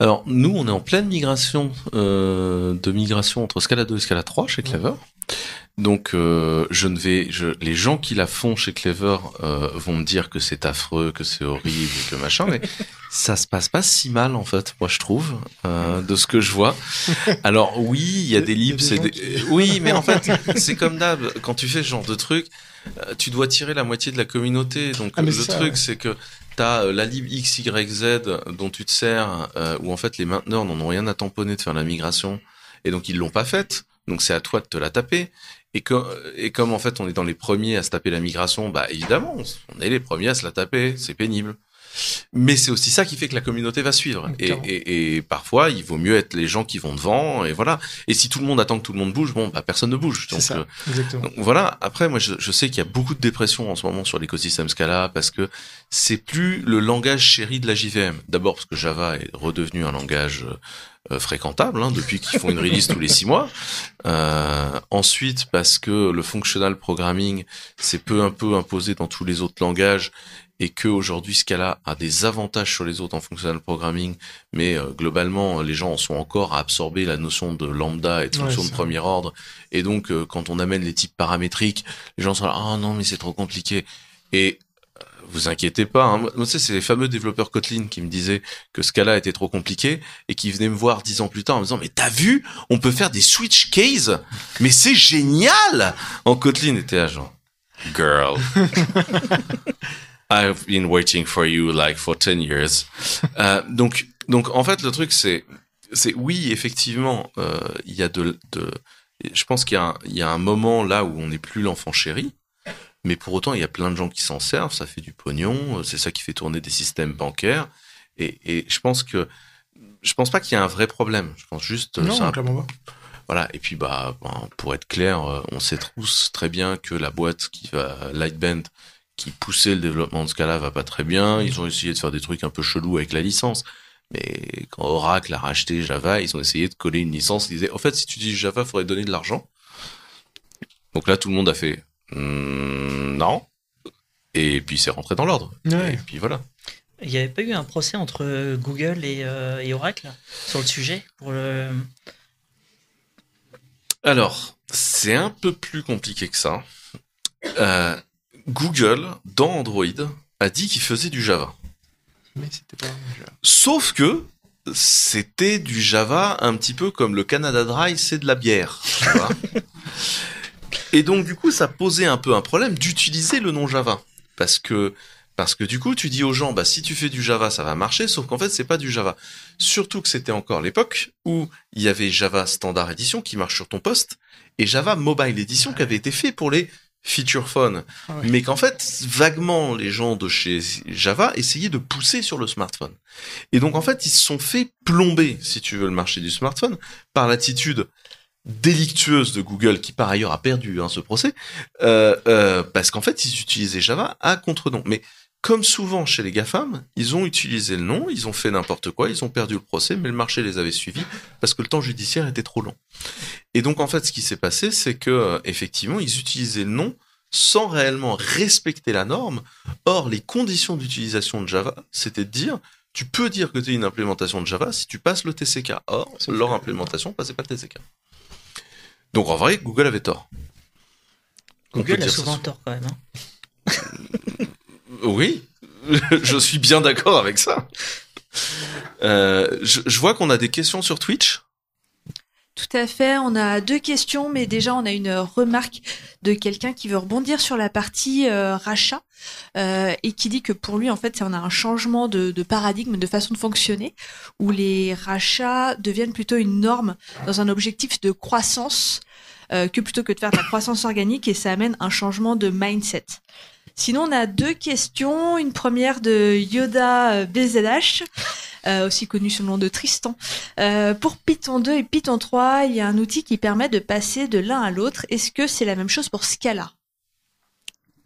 Alors nous, on est en pleine migration euh, de migration entre Scala 2 et Scala 3 chez Clever. Donc euh, je ne vais, je, les gens qui la font chez Clever euh, vont me dire que c'est affreux, que c'est horrible, que machin, mais ça se passe pas si mal en fait, moi je trouve, euh, de ce que je vois. Alors oui, il y a des libs, c'est des- oui, mais en fait c'est comme d'hab, quand tu fais ce genre de truc, tu dois tirer la moitié de la communauté. Donc Ah, le ça, truc ouais. c'est que T'as euh, la lib XYZ dont tu te sers, euh, où en fait les mainteneurs n'en ont rien à tamponner de faire la migration, et donc ils l'ont pas faite. Donc c'est à toi de te la taper. Et, que, et comme en fait on est dans les premiers à se taper la migration, bah évidemment on est les premiers à se la taper, c'est pénible. Mais c'est aussi ça qui fait que la communauté va suivre. Et, et, et parfois il vaut mieux être les gens qui vont devant, et voilà. Et si tout le monde attend que tout le monde bouge, bon bah personne ne bouge. Donc, ça, euh, exactement. donc voilà, après moi je, je sais qu'il y a beaucoup de dépression en ce moment sur l'écosystème Scala parce que c'est plus le langage chéri de la JVM. D'abord parce que Java est redevenu un langage euh, fréquentable hein, depuis qu'ils font une release tous les six mois. Euh, ensuite parce que le functional programming s'est peu un peu imposé dans tous les autres langages et que aujourd'hui Scala a des avantages sur les autres en functional programming, mais euh, globalement les gens en sont encore à absorber la notion de lambda et de Ouais, fonction de premier ordre. Et donc euh, quand on amène les types paramétriques, les gens sont là ah non mais c'est trop compliqué. Et euh, vous inquiétez pas, hein. moi c'est les fameux développeurs Kotlin qui me disaient que Scala était trop compliqué et qui venaient me voir dix ans plus tard en me disant mais t'as vu, on peut faire des switch cases, mais c'est génial en Kotlin était genre girl. I've been waiting for you like for 10 years. Euh, donc, donc en fait, le truc c'est, c'est oui, effectivement, euh, il y a de, de je pense qu'il y, a un- il y a un moment là où on n'est plus l'enfant chéri, mais pour autant, il y a plein de gens qui s'en servent, ça fait du pognon, euh, c'est ça qui fait tourner des systèmes bancaires, et, et je pense que, je pense pas qu'il y a un vrai problème. Je pense juste, euh, Non, un clairement pas. voilà. Et puis, bah, ben, pour être clair, on sait tous très bien que la boîte qui va, Lightband, qui poussait le développement de Scala va pas très bien. Ils ont essayé de faire des trucs un peu chelous avec la licence. Mais quand Oracle a racheté Java, ils ont essayé de coller une licence. Ils disaient, en fait, si tu dis Java, faudrait donner de l'argent. Donc là, tout le monde a fait, Hmm, non. Et puis, c'est rentré dans l'ordre. Ouais. Et puis voilà. Il n'y avait pas eu un procès entre Google et, euh, et Oracle sur le sujet pour le... Alors, c'est un peu plus compliqué que ça. Euh, Google, dans Android, a dit qu'il faisait du Java. Mais c'était pas. jeu. Sauf que c'était du Java un petit peu comme le Canada Dry, c'est de la bière. Et donc, du coup, ça posait un peu un problème d'utiliser le nom Java. Parce que Parce que du coup, tu dis aux gens, bah si tu fais du Java, ça va marcher, sauf qu'en fait, c'est pas du Java. Surtout que c'était encore l'époque où il y avait Java Standard Edition qui marche sur ton poste et Java Mobile Edition qui avait été fait pour les feature phone, Ah ouais. mais qu'en fait, vaguement, les gens de chez Java essayaient de pousser sur le smartphone. Et donc, en fait, ils se sont fait plomber, si tu veux, le marché du smartphone par l'attitude délictueuse de Google, qui par ailleurs a perdu hein, ce procès, euh, euh, parce qu'en fait, ils utilisaient Java à contre-nom. Mais comme souvent chez les GAFAM, ils ont utilisé le nom, ils ont fait n'importe quoi, ils ont perdu le procès, mais le marché les avait suivis parce que le temps judiciaire était trop long. Et donc en fait, ce qui s'est passé, c'est que euh, effectivement, ils utilisaient le nom sans réellement respecter la norme. Or, les conditions d'utilisation de Java, c'était de dire, tu peux dire que tu es une implémentation de Java si tu passes le TCK. Or, leur implémentation passait pas le TCK. Donc en vrai, Google avait tort. Google a souvent tort quand même. hein. Oui, je suis bien d'accord avec ça. Euh, je, vois qu'on a des questions sur Twitch. Tout à fait. On a deux questions, mais déjà on a une remarque de quelqu'un qui veut rebondir sur la partie euh, rachat euh, et qui dit que pour lui en fait on a un changement de, de paradigme, de façon de fonctionner, où les rachats deviennent plutôt une norme dans un objectif de croissance que plutôt que de faire de la croissance organique et ça amène un changement de mindset. Sinon, on a deux questions. Une première de Yoda euh, BZH, euh, aussi connu sous le nom de Tristan. Euh, pour Python 2 et Python 3, il y a un outil qui permet de passer de l'un à l'autre. Est-ce que c'est la même chose pour Scala?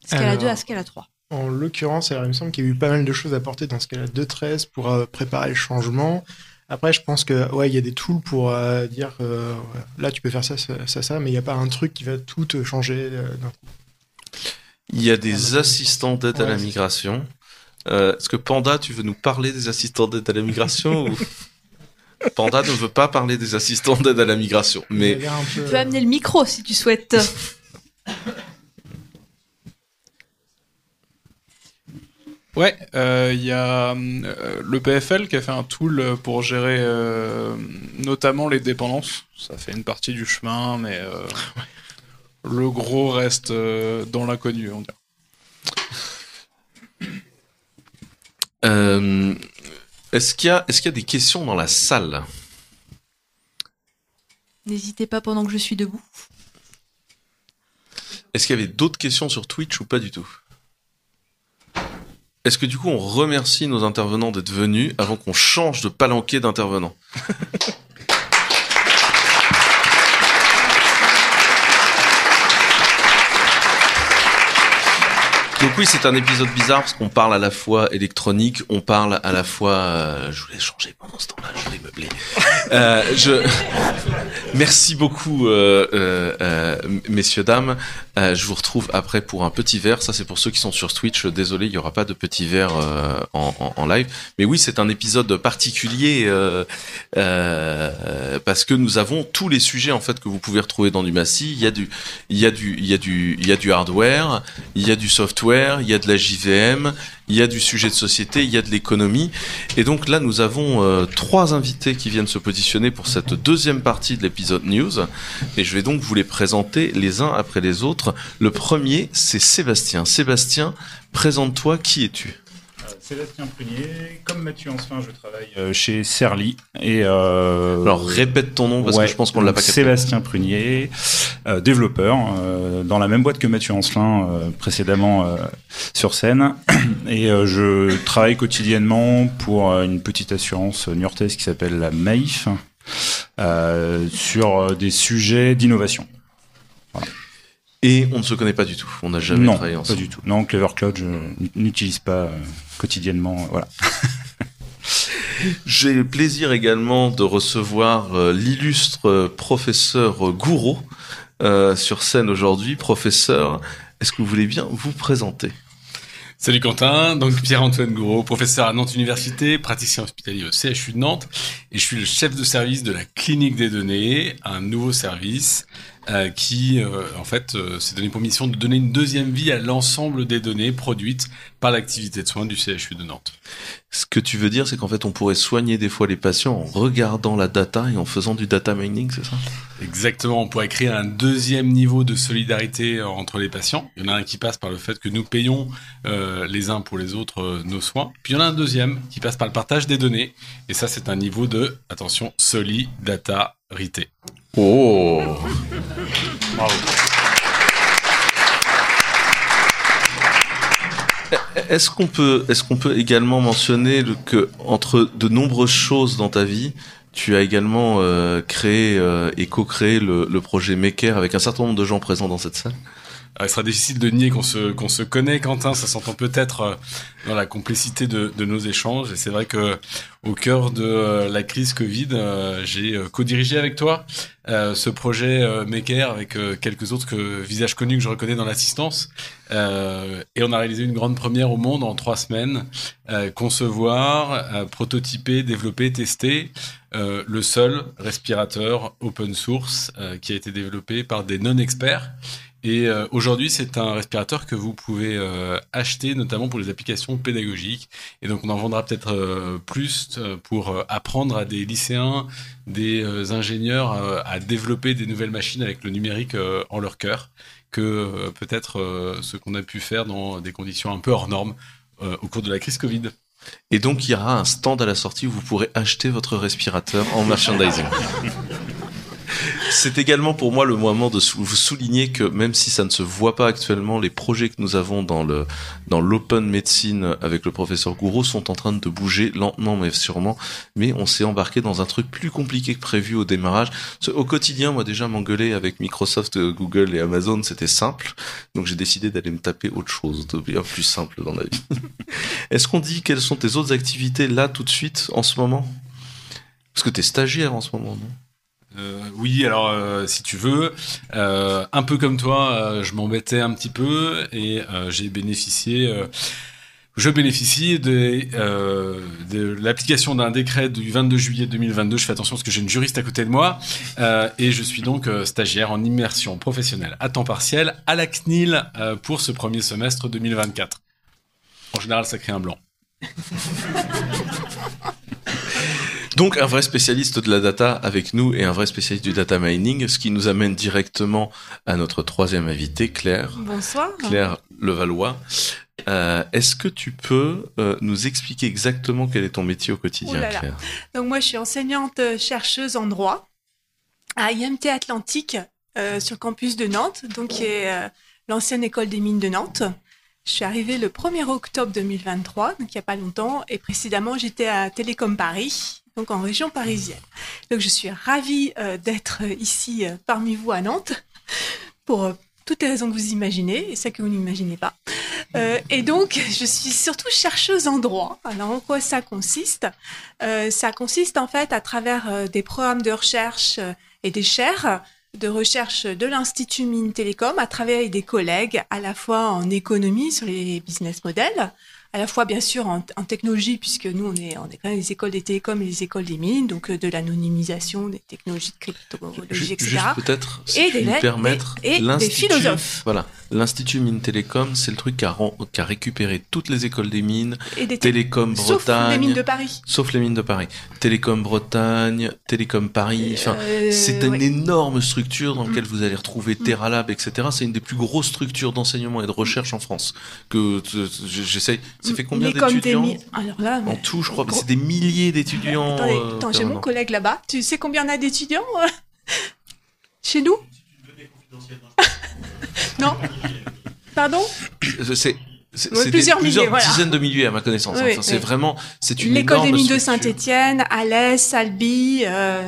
Scala Alors, 2 à Scala 3. En l'occurrence, il me semble qu'il y a eu pas mal de choses apportées dans ce cas-là 2.13 pour euh, préparer le changement. Après, je pense que ouais, il y a des tools pour euh, dire euh, là tu peux faire ça, ça, ça, mais il n'y a pas un truc qui va tout te changer. euh, d'un coup. Il y a des assistants d'aide à la migration. Euh, Est-ce que Panda, tu veux nous parler des assistants d'aide à la migration ou... Panda ne veut pas parler des assistants d'aide à la migration, mais peu, Tu peux amener le micro si tu souhaites. Ouais, euh, il y a euh, le PFL qui a fait un tool pour gérer euh, notamment les dépendances. Ça fait une partie du chemin, mais euh, le gros reste euh, dans l'inconnu, on dirait. euh, est-ce qu'il y a est-ce qu'il y a des questions dans la salle? N'hésitez pas pendant que je suis debout. Est-ce qu'il y avait d'autres questions sur Twitch ou pas du tout? Est-ce que du coup on remercie nos intervenants d'être venus avant qu'on change de palanquet d'intervenants? Donc oui, c'est un épisode bizarre parce qu'on parle à la fois électronique, on parle à la fois. euh, je voulais changer pendant ce temps-là, je voulais meubler. Euh, je merci beaucoup, euh, euh, messieurs dames. Je vous retrouve après pour un petit verre. Ça, c'est pour ceux qui sont sur Twitch. Désolé, il y aura pas de petit verre en, en- live. Mais oui, c'est un épisode particulier parce que nous avons tous les sujets en fait que vous pouvez retrouver dans du Massy. Il y a du, il y a du, il y a du, il y a du hardware, il y a du software, il y a de la JVM, il y a du sujet de société, il y a de l'économie. Et donc là, nous avons euh, trois invités qui viennent se positionner pour cette deuxième partie de l'épisode news. Et je vais donc vous les présenter les uns après les autres. Le premier, c'est Sébastien. Sébastien, présente-toi, qui es-tu? Sébastien Prunier, comme Mathieu Ancelin, je travaille euh, chez Serly et euh, Alors répète ton nom parce ouais, que je pense qu'on ne l'a pas capté. Sébastien Prunier, euh, développeur euh, dans la même boîte que Mathieu Ancelin précédemment sur scène et je travaille quotidiennement pour une petite assurance new-yorkaise qui s'appelle la Maif sur des sujets d'innovation. Et on ne se connaît pas du tout. On n'a jamais non, travaillé pas ensemble. du tout. Non, Clever Cloud, je n'utilise pas euh, quotidiennement. euh, Voilà. J'ai le plaisir également de recevoir euh, l'illustre professeur Gouraud euh, sur scène aujourd'hui. Professeur, est-ce que vous voulez bien vous présenter? Salut Quentin, donc Pierre-Antoine Gouraud, professeur à Nantes Université, praticien hospitalier au CHU de Nantes, et je suis le chef de service de la clinique des données, un nouveau service euh, qui, euh, en fait, euh, s'est donné pour mission de donner une deuxième vie à l'ensemble des données produites par l'activité de soins du CHU de Nantes. Ce que tu veux dire, c'est qu'en fait, on pourrait soigner des fois les patients en regardant la data et en faisant du data mining, c'est ça? Exactement, on pourrait créer un deuxième niveau de solidarité entre les patients. Il y en a un qui passe par le fait que nous payons euh, les uns pour les autres euh, nos soins. Puis il y en a un deuxième qui passe par le partage des données. Et ça, c'est un niveau de, attention, solidarité. Oh. Est-ce qu'on peut, est-ce qu'on peut également mentionner que entre de nombreuses choses dans ta vie, tu as également euh, créé euh, et co-créé le, le projet Maker avec un certain nombre de gens présents dans cette salle? Il sera difficile de nier qu'on se, qu'on se connaît, Quentin. Ça s'entend peut-être euh, dans la complicité de, de nos échanges. Et c'est vrai que au cœur de euh, la crise Covid, euh, j'ai co-dirigé avec toi ce projet Maker avec quelques autres que, visages connus que je reconnais dans l'assistance. Et on a réalisé une grande première au monde en trois semaines. Concevoir, prototyper, développer, tester le seul respirateur open source qui a été développé par des non-experts. Et euh, aujourd'hui, c'est un respirateur que vous pouvez euh, acheter, notamment pour les applications pédagogiques. Et donc, on en vendra peut-être euh, plus pour apprendre à des lycéens, des ingénieurs à développer des nouvelles machines avec le numérique en leur cœur, que peut-être ce qu'on a pu faire dans des conditions un peu hors normes au cours de la crise Covid. Et donc, il y aura un stand à la sortie où vous pourrez acheter votre respirateur en merchandising. C'est également pour moi le moment de vous souligner que même si ça ne se voit pas actuellement, les projets que nous avons dans le dans l'open médecine avec le professeur Gouraud sont en train de bouger lentement mais sûrement. Mais on s'est embarqué dans un truc plus compliqué que prévu au démarrage. Au quotidien, moi déjà m'engueuler avec Microsoft, euh, Google et Amazon, c'était simple. Donc j'ai décidé d'aller me taper autre chose, de bien plus simple dans la vie. Est-ce qu'on dit quelles sont tes autres activités là tout de suite en ce moment? Parce que t'es stagiaire en ce moment, non? Euh, oui, alors euh, si tu veux, euh, un peu comme toi, je m'embêtais un petit peu et j'ai bénéficié. je bénéficie de, l'application d'un décret du 22 juillet 2022. Je fais attention parce que j'ai une juriste à côté de moi et je suis donc stagiaire en immersion professionnelle à temps partiel à la CNIL pour ce premier semestre 2024. En général, ça crée un blanc. Donc un vrai spécialiste de la data avec nous et un vrai spécialiste du data mining, ce qui nous amène directement à notre troisième invité, Claire. Bonsoir. Claire Levallois. Euh, Est-ce que tu peux euh, nous expliquer exactement quel est ton métier au quotidien, là là. Claire? Donc moi, je suis enseignante euh, chercheuse en droit à IMT Atlantique euh, sur le campus de Nantes, donc qui est l'ancienne école des mines de Nantes. Je suis arrivée le 1er octobre 2023, donc il n'y a pas longtemps, et précédemment j'étais à Télécom Paris, donc en région parisienne. Donc je suis ravie euh, d'être euh, ici euh, parmi vous à Nantes pour toutes les raisons que vous imaginez et celles que vous n'imaginez pas. Et donc, je suis surtout chercheuse en droit. Alors, en quoi ça consiste? Ça consiste en fait à travers des programmes de recherche et des chaires de recherche de l'Institut Mines Télécom à travers des collègues à la fois en économie sur les business models, à la fois bien sûr en, en technologie puisque nous on est on est quand même les écoles des télécoms et les écoles des mines donc euh, de l'anonymisation des technologies de cryptologie etc. Juste peut-être, si Et des permettre, et- et des l'Institut- philosophes. Voilà, l'Institut Mines Télécom, c'est le truc qui a, ren- qui a récupéré toutes les écoles des mines, Et des té- Télécom sauf Bretagne, les mines de Paris. sauf les mines de Paris, Télécom Bretagne, Télécom Paris, enfin, Euh, c'est une ouais. énorme structure dans laquelle vous allez retrouver Mm. TerraLab, etc. C'est une des plus grosses structures d'enseignement et de recherche en France. Que j'essaye. Ça fait combien d'étudiants mines. Alors là, En tout, je crois que c'est des milliers d'étudiants. Attendez, euh, attends, j'ai mon collègue là-bas. Tu sais combien on a d'étudiants euh, chez nous? Non Pardon? C'est c'est- Ouais, plusieurs plusieurs milliers, voilà. dizaines de milliers à ma connaissance. Oui, Enfin, c'est vraiment, c'est une L'école des mines de. Saint-Étienne, Alès, Albi, euh,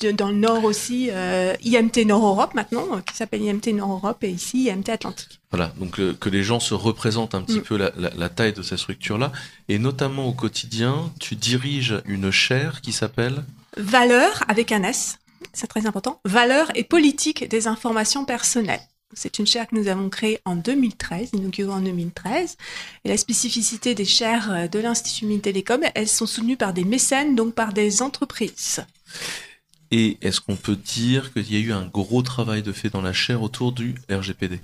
de- dans le Nord aussi, euh, IMT Nord-Europe maintenant, euh, qui s'appelle IMT Nord-Europe, et ici IMT Atlantique. Voilà, donc que les gens se représentent un petit Mm. peu la, la- la taille de cette structure-là, et notamment au quotidien, tu diriges une chaire qui s'appelle. Valeur avec un S, c'est très important. Valeur et politique des informations personnelles. C'est une chaire que nous avons créée en 2013, inaugurée en 2013. Et la spécificité des chaires euh, de l'Institut Mines Télécom, elles sont soutenues par des mécènes, donc par des entreprises. Et est-ce qu'on peut dire qu'il y a eu un gros travail de fait dans la chaire autour du RGPD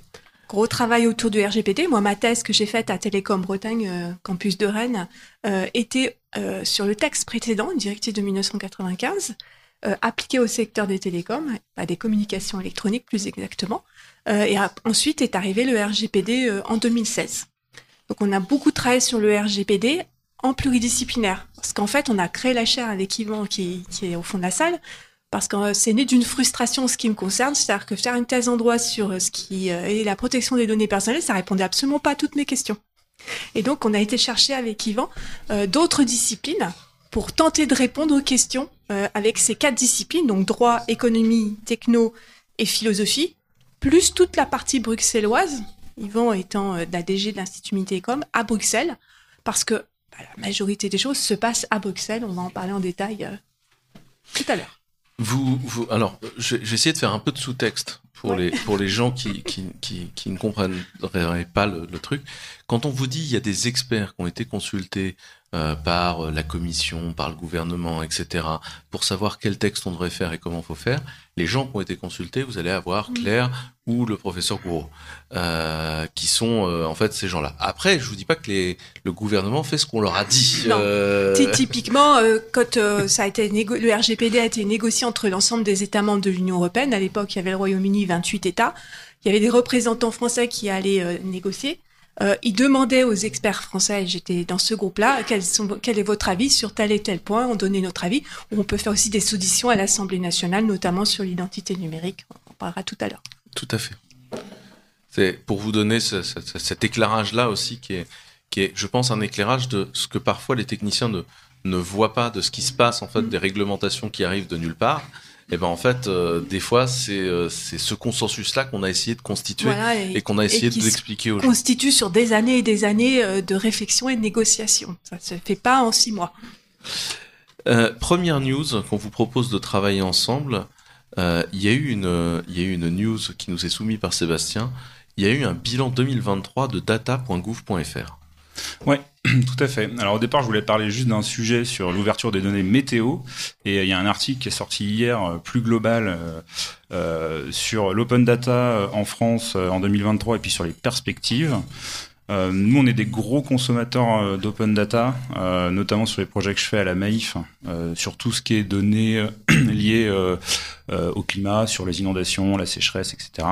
Gros travail autour du RGPD. Moi, ma thèse que j'ai faite à Télécom Bretagne, euh, campus de Rennes, euh, était euh, sur le texte précédent, une directive de 1995, euh, appliquée au secteur des télécoms, des communications électroniques plus exactement. Euh, et ensuite est arrivé le RGPD euh, en 2016. Donc on a beaucoup travaillé sur le RGPD en pluridisciplinaire. Parce qu'en fait, on a créé la chaire avec Yvan qui, est au fond de la salle, parce que euh, c'est né d'une frustration ce qui me concerne, c'est-à-dire que faire une thèse en droit sur ce qui est la protection des données personnelles, ça répondait absolument pas à toutes mes questions. Et donc, on a été chercher avec Yvan d'autres disciplines pour tenter de répondre aux questions avec ces quatre disciplines, donc droit, économie, techno et philosophie, plus toute la partie bruxelloise, Yvan étant euh, de la DG de l'Institut Mitécom, à Bruxelles, parce que bah, la majorité des choses se passent à Bruxelles, on va en parler en détail euh, tout à l'heure. Vous, vous, alors, j'ai essayé de faire un peu de sous-texte pour Ouais. les pour les gens qui qui, qui, qui ne comprennent pas le, le truc. Quand on vous dit il y a des experts qui ont été consultés euh, par euh, la commission, par le gouvernement, etc., pour savoir quel texte on devrait faire et comment faut faire, les gens qui ont été consultés, vous allez avoir Claire ou le professeur Gouraud, euh, qui sont euh, en fait ces gens-là. Après, je vous dis pas que les, le gouvernement fait ce qu'on leur a dit. Non. Euh, Ty- Typiquement, euh, quand euh, ça a été négo- le RGPD a été négocié entre l'ensemble des États membres de l'Union européenne, à l'époque il y avait le Royaume-Uni, 28 États, il y avait des représentants français qui allaient négocier. Euh, ils demandaient aux experts français, j'étais dans ce groupe-là, quel est votre avis sur tel et tel point, on donnait notre avis. On peut faire aussi des auditions à l'Assemblée nationale, notamment sur l'identité numérique. On en parlera tout à l'heure. Tout à fait. C'est pour vous donner ce- ce- ce- cet éclairage-là aussi qui est, qui est, je pense, un éclairage de ce que parfois les techniciens ne, ne voient pas de ce qui se passe, en fait, des réglementations qui arrivent de nulle part. Et ben, en fait, euh, des fois, c'est euh, c'est ce consensus-là qu'on a essayé de constituer Voilà, et, et qu'on a essayé de d'expliquer aux gens. constitue sur des années et des années euh, de réflexion et de négociation. Ça se fait pas en six mois. Euh, première news qu'on vous propose de travailler ensemble. euh, Il y a eu une, il y a eu une news qui nous est soumise par Sébastien. Il y a eu un bilan 2023 de data.gouv.fr. Ouais, tout à fait. Alors au départ, je voulais parler juste d'un sujet sur l'ouverture des données météo. Et euh, il y a un article qui est sorti hier, euh, plus global, euh, sur l'open data en France en 2023 et puis sur les perspectives. Nous, on est des gros consommateurs d'open data, notamment sur les projets que je fais à la euh, sur tout ce qui est données liées au climat, sur les inondations, la sécheresse, etc.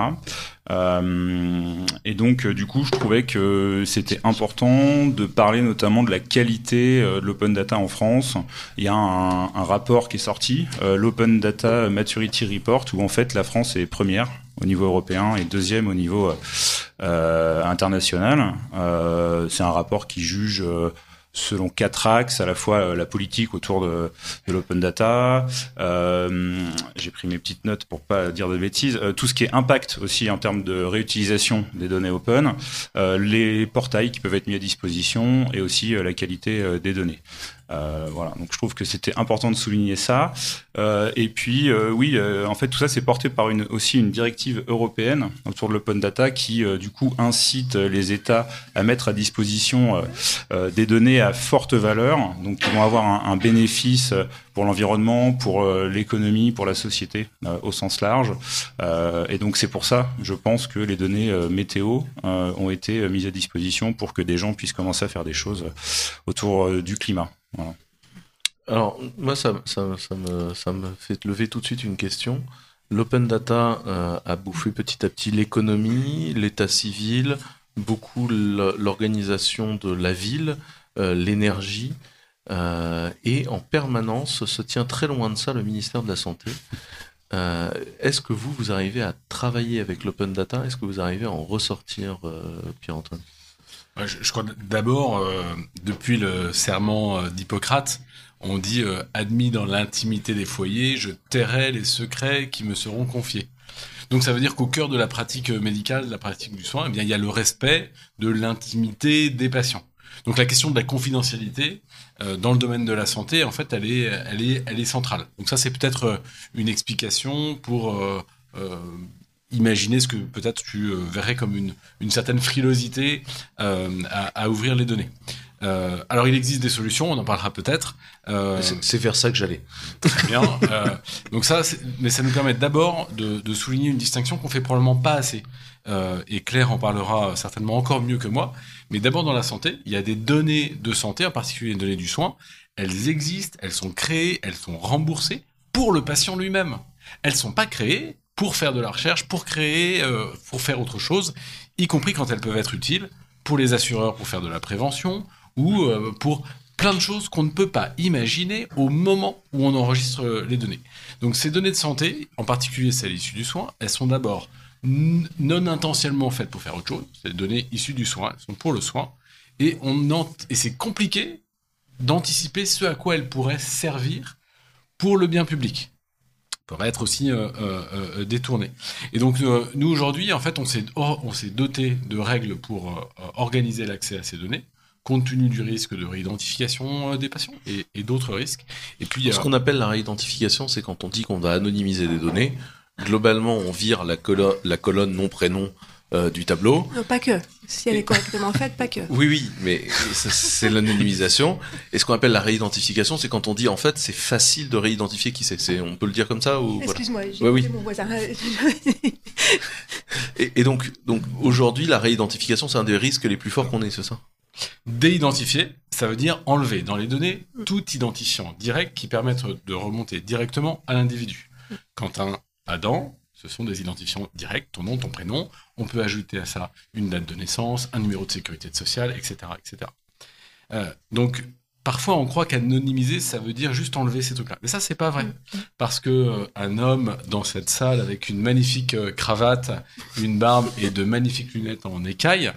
Euh, et donc, euh, du coup, je trouvais que c'était important de parler notamment de la qualité euh, de l'open data en France. Il y a un, un rapport qui est sorti, euh, l'Open Data Maturity Report, où en fait la France est première au niveau européen et deuxième au niveau euh, euh, international. Euh, c'est un rapport qui juge euh, selon quatre axes, à la fois euh, la politique autour de, l'open data, euh, j'ai pris mes petites notes pour pas dire de bêtises, euh, tout ce qui est impact aussi en termes de réutilisation des données open, euh, les portails qui peuvent être mis à disposition et aussi euh, la qualité euh, des données. Euh, voilà, donc je trouve que c'était important de souligner ça. Euh, et puis euh, oui, euh, en fait tout ça c'est porté par une aussi une directive européenne autour de l'open data qui euh, du coup incite les États à mettre à disposition euh, des données à forte valeur, donc qui vont avoir un, un bénéfice pour l'environnement, pour l'économie, pour la société au sens large. Et donc c'est pour ça, je pense que les données météo ont été mises à disposition pour que des gens puissent commencer à faire des choses autour du climat. Alors, moi, ça, me, fait lever tout de suite une question. L'open data euh, a bouffé petit à petit l'économie, l'état civil, beaucoup l'organisation de la ville, euh, l'énergie, euh, et en permanence se tient très loin de ça le ministère de la Santé. Est-ce que vous, vous arrivez à travailler avec l'open data? Est-ce que vous arrivez à en ressortir, Pierre-Antoine? Je, crois d'abord, euh, depuis le serment euh, d'Hippocrate, on dit euh, admis dans l'intimité des foyers, je tairai les secrets qui me seront confiés. Donc ça veut dire qu'au cœur de la pratique médicale, de la pratique du soin, eh bien il y a le respect de l'intimité des patients. Donc la question de la confidentialité dans le domaine de la santé, en fait, elle est, centrale. Donc ça, c'est peut-être une explication pour imaginer ce que peut-être tu euh, verrais comme une, une certaine frilosité euh, à, à ouvrir les données. Euh, alors il existe des solutions, on en parlera peut-être. Euh, C'est- vers ça que j'allais. Très bien. Euh, donc ça, mais ça nous permet d'abord de, de souligner une distinction qu'on fait probablement pas assez. Et Claire en parlera certainement encore mieux que moi. Mais d'abord dans la santé, il y a des données de santé, en particulier les données du soin. Elles existent, elles sont créées, elles sont remboursées pour le patient lui-même. Elles sont pas créées pour faire de la recherche, pour créer, euh, pour faire autre chose, y compris quand elles peuvent être utiles pour les assureurs pour faire de la prévention ou euh, pour plein de choses qu'on ne peut pas imaginer au moment où on enregistre les données. Donc ces données de santé, en particulier celles issues du soin, elles sont d'abord non intentionnellement faites pour faire autre chose. Des données issues du soin, elles sont pour le soin. Et, et c'est compliqué d'anticiper ce à quoi elles pourraient servir pour le bien public pourrait être aussi euh, euh, euh, détourné. Et donc euh, nous aujourd'hui, en fait, on s'est or- on s'est doté de règles pour organiser l'accès à ces données, compte tenu du risque de réidentification des patients et, d'autres risques. Et puis Ce qu'on appelle la réidentification, c'est quand on dit qu'on va anonymiser des données. Globalement, on vire la, la colonne nom-prénom euh, du tableau. Non, pas que. Si elle est correctement faite, pas que. Oui, oui, mais c'est l'anonymisation. Et ce qu'on appelle la réidentification, c'est quand on dit en fait c'est facile de réidentifier qui c'est. On peut le dire comme ça ou voilà. Excuse-moi, j'ai Ouais, oui. mon voisin. Et, et donc, donc aujourd'hui, la réidentification, c'est un des risques les plus forts qu'on ait, c'est ça? Déidentifier, ça veut dire enlever dans les données tout identifiant direct qui permette de remonter directement à l'individu. Quentin, Adam, ce sont des identifiants directs, ton nom, ton prénom. On peut ajouter à ça une date de naissance, un numéro de sécurité sociale, etc. etc. Euh, donc, parfois, on croit qu'anonymiser, ça veut dire juste enlever ces trucs-là. Mais ça, c'est pas vrai. Parce que euh, un homme dans cette salle avec une magnifique euh, cravate, une barbe et de magnifiques lunettes en écaille,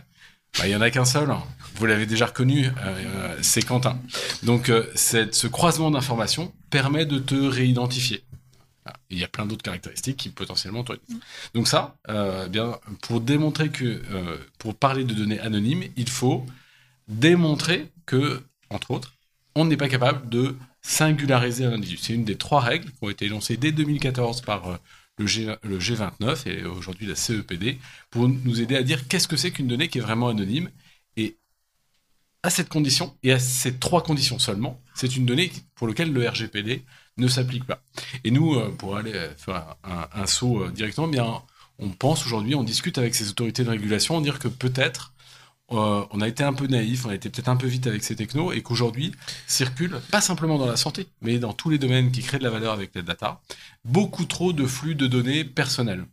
bah, il y en a qu'un seul. Vous l'avez déjà reconnu, c'est Quentin. Donc, cette- ce croisement d'informations permet de te réidentifier. Ah, Il y a plein d'autres caractéristiques qui potentiellement te réidentifient. Donc ça, euh, eh bien, pour démontrer que, euh, pour parler de données anonymes, il faut démontrer que, entre autres, on n'est pas capable de singulariser un individu. C'est une des trois règles qui ont été énoncées dès 2014 par euh, le, G, le G29 et aujourd'hui la CEPD pour nous aider à dire qu'est-ce que c'est qu'une donnée qui est vraiment anonyme. Et à cette condition, et à ces trois conditions seulement, c'est une donnée pour laquelle le RGPD ne s'applique pas. Et nous, euh, pour aller euh, faire un, un- un saut euh, directement, bien, on pense aujourd'hui, on discute avec ces autorités de régulation, on dire que peut-être euh, on a été un peu naïf, on a été peut-être un peu vite avec ces technos, et qu'aujourd'hui circulent, pas simplement dans la santé, mais dans tous les domaines qui créent de la valeur avec les data, beaucoup trop de flux de données personnelles.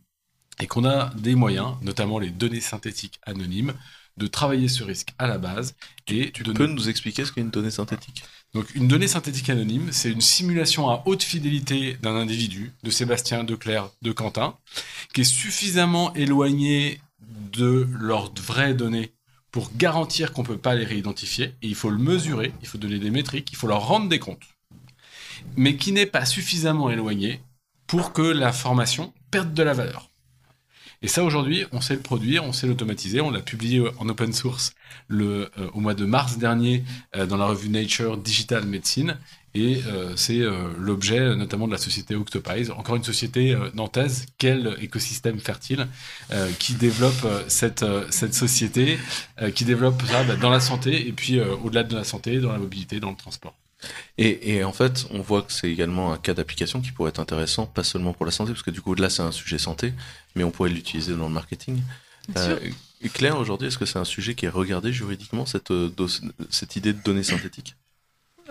Et qu'on a des moyens, notamment les données synthétiques anonymes, de travailler ce risque à la base. Et Tu peux nous expliquer ce qu'est une donnée synthétique? Donc une donnée synthétique anonyme, c'est une simulation à haute fidélité d'un individu, de Sébastien, de Claire, de Quentin, qui est suffisamment éloigné de leurs vraies données pour garantir qu'on ne peut pas les réidentifier. Et il faut le mesurer, il faut donner des métriques, il faut leur rendre des comptes. Mais qui n'est pas suffisamment éloigné pour que l'information perde de la valeur. Et ça, aujourd'hui, on sait le produire, on sait l'automatiser. On l'a publié en open source le, euh, au mois de mars dernier euh, dans la revue Nature Digital Medicine. Et euh, c'est euh, l'objet euh, notamment de la société Octopies, encore une société euh, nantaise, quel écosystème fertile, euh, qui développe euh, cette, euh, société, euh, qui développe ça bah, dans la santé et puis euh, au-delà de la santé, dans la mobilité, dans le transport. Et, et en fait, on voit que c'est également un cas d'application qui pourrait être intéressant, pas seulement pour la santé, parce que du coup, là, c'est un sujet santé, mais on pourrait l'utiliser dans le marketing. Euh, Claire, aujourd'hui, est-ce que c'est un sujet qui est regardé juridiquement, cette, euh, cette idée de données synthétiques?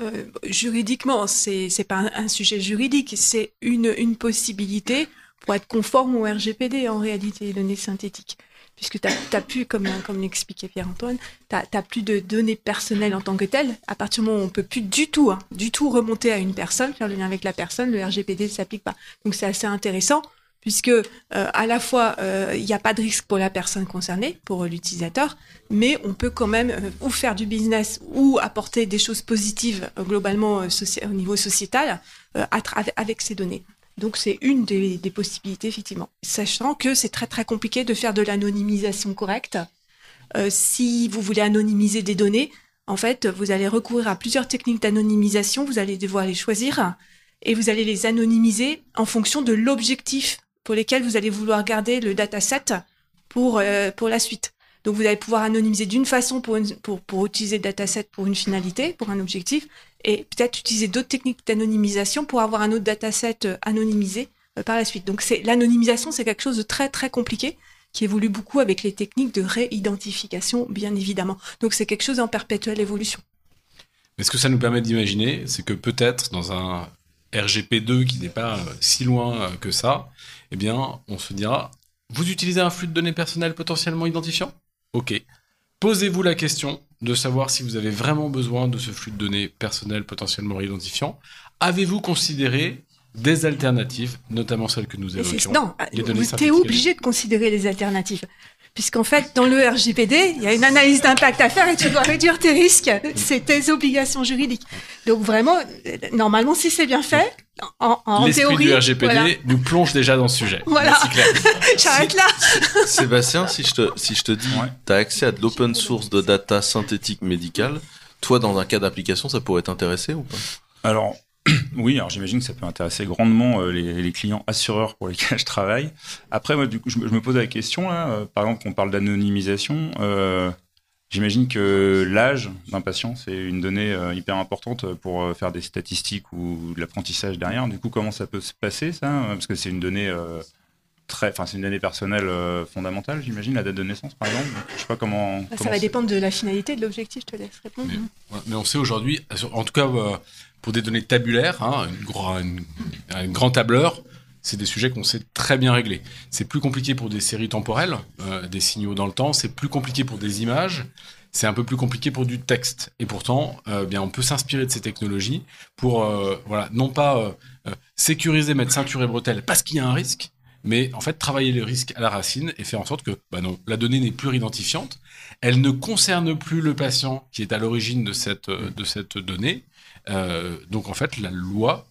Euh, juridiquement, c'est c'est pas un, un sujet juridique, c'est une, une possibilité pour être conforme au RGPD en réalité, les données synthétiques. Puisque tu as, plus, comme, comme l'expliquait Pierre-Antoine, tu n'as plus de données personnelles en tant que telles. À partir du moment où on peut plus du tout, hein, du tout remonter à une personne, faire le lien avec la personne, le RGPD ne s'applique pas. Donc c'est assez intéressant puisque euh, à la fois euh, il n'y a pas de risque pour la personne concernée, pour l'utilisateur, mais on peut quand même euh, ou faire du business ou apporter des choses positives euh, globalement euh, au niveau sociétal euh, avec ces données. Donc c'est une des, possibilités effectivement, sachant que c'est très très compliqué de faire de l'anonymisation correcte. Euh, si vous voulez anonymiser des données, en fait, vous allez recourir à plusieurs techniques d'anonymisation, vous allez devoir les choisir et vous allez les anonymiser en fonction de l'objectif pour lesquels vous allez vouloir garder le dataset pour, euh, pour la suite. Donc vous allez pouvoir anonymiser d'une façon pour, pour, pour utiliser le dataset pour une finalité, pour un objectif, et peut-être utiliser d'autres techniques d'anonymisation pour avoir un autre dataset euh, anonymisé euh, par la suite. Donc c'est l'anonymisation, c'est quelque chose de très très compliqué qui évolue beaucoup avec les techniques de réidentification, bien évidemment. Donc c'est quelque chose en perpétuelle évolution. Mais ce que ça nous permet d'imaginer, c'est que peut-être dans un RGP2 qui n'est pas euh, si loin que ça, eh bien, on se dira, vous utilisez un flux de données personnelles potentiellement identifiant? Ok. Posez-vous la question de savoir si vous avez vraiment besoin de ce flux de données personnelles potentiellement identifiant. Avez-vous considéré des alternatives, notamment celles que nous évoquions non, vous êtes synthétiques. obligé de considérer les alternatives. Puisqu'en fait, dans le RGPD, il y a une analyse d'impact à faire et tu dois réduire tes risques. C'est tes obligations juridiques. Donc vraiment, normalement, si c'est bien fait, en, en L'esprit théorie, du RGPD voilà. nous plonge déjà dans ce sujet. Voilà. J'arrête là. Sébastien, si je te, si je te dis, tu as accès à de l'open source de data synthétique médicale, toi, dans un cas d'application, ça pourrait t'intéresser ou pas? Alors, oui, alors j'imagine que ça peut intéresser grandement euh, les, les clients assureurs pour lesquels je travaille. Après, moi, du coup, je, me- je me pose la question, là, euh, par exemple, qu'on parle d'anonymisation. euh, J'imagine que l'âge d'un patient, c'est une donnée hyper importante pour faire des statistiques ou de l'apprentissage derrière. Du coup, comment ça peut se passer, ça Parce que c'est une donnée euh, très, enfin, c'est une donnée personnelle euh, fondamentale, j'imagine, la date de naissance, par exemple. Je sais pas comment. Ça comment va c'est- dépendre de la finalité de l'objectif, je te laisse répondre. Ouais, Mais on sait aujourd'hui, en tout cas euh, pour des données tabulaires, hein, un grand tableur, c'est des sujets qu'on sait très bien régler. C'est plus compliqué pour des séries temporelles, euh, des signaux dans le temps, c'est plus compliqué pour des images, c'est un peu plus compliqué pour du texte. Et pourtant, euh, bien, on peut s'inspirer de ces technologies pour, euh, voilà, non pas sécuriser, mettre ceinture et bretelles parce qu'il y a un risque, mais en fait travailler le risque à la racine et faire en sorte que bah non, la donnée n'est plus identifiante, elle ne concerne plus le patient qui est à l'origine de cette, de cette donnée. Euh, donc en fait, la loi,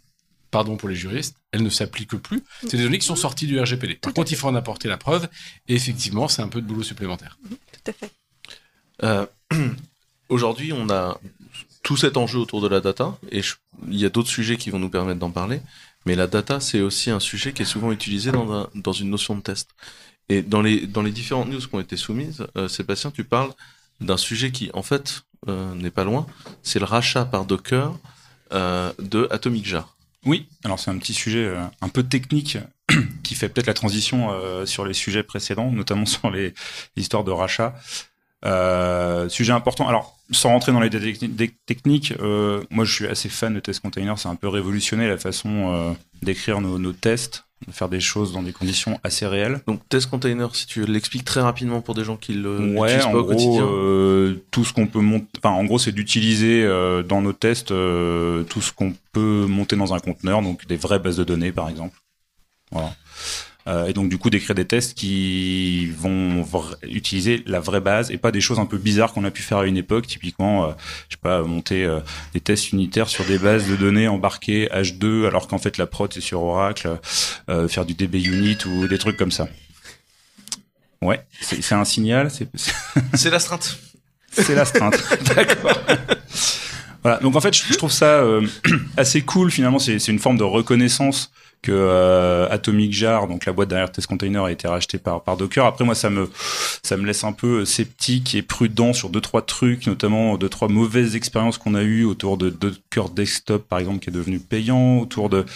pardon pour les juristes, elle ne s'applique plus. C'est des données qui sont sorties du RGPD. Par contre, il faut en apporter la preuve et effectivement, c'est un peu de boulot supplémentaire. Tout à fait. Euh, Aujourd'hui, on a tout cet enjeu autour de la data, et je- il y a d'autres sujets qui vont nous permettre d'en parler, mais la data, c'est aussi un sujet qui est souvent utilisé dans, un- dans une notion de test. Et dans les, dans les différentes news qui ont été soumises, euh, Sébastien, tu parles d'un sujet qui, en fait, n'est pas loin, c'est le rachat par Docker euh, de Atomic Jar. Oui, alors c'est un petit sujet euh, un peu technique qui fait peut-être la transition euh, sur les sujets précédents, notamment sur les histoires de rachat. Euh, sujet important. Alors, sans rentrer dans les détails techniques, euh, moi je suis assez fan de test container. C'est un peu révolutionné la façon euh, d'écrire nos tests, de faire des choses dans des conditions assez réelles. Donc, test container, si tu l'expliques très rapidement pour des gens qui le Ouais, l'utilisent en pas au gros, quotidien. euh, tout ce qu'on peut monter, enfin, en gros, c'est d'utiliser euh, dans nos tests euh, tout ce qu'on peut monter dans un conteneur, donc des vraies bases de données, par exemple. Voilà. Euh, et donc, du coup, d'écrire des tests qui vont utiliser la vraie base et pas des choses un peu bizarres qu'on a pu faire à une époque, typiquement, euh, je sais pas, monter euh, des tests unitaires sur des bases de données embarquées H2, alors qu'en fait la prod c'est sur Oracle, euh, faire du DB unit ou des trucs comme ça. Ouais, c'est c'est un signal, c'est C'est l'astreinte. c'est l'astreinte. D'accord. Voilà. Donc en fait, je, je trouve ça euh, assez cool. Finalement, c'est c'est une forme de reconnaissance que euh, Atomic Jar, donc la boîte derrière Test Container, a été rachetée par, par Docker. Après, moi, ça me ça me laisse un peu sceptique et prudent sur deux trois trucs, notamment deux trois mauvaises expériences qu'on a eues autour de Docker Desktop, par exemple, qui est devenu payant, autour de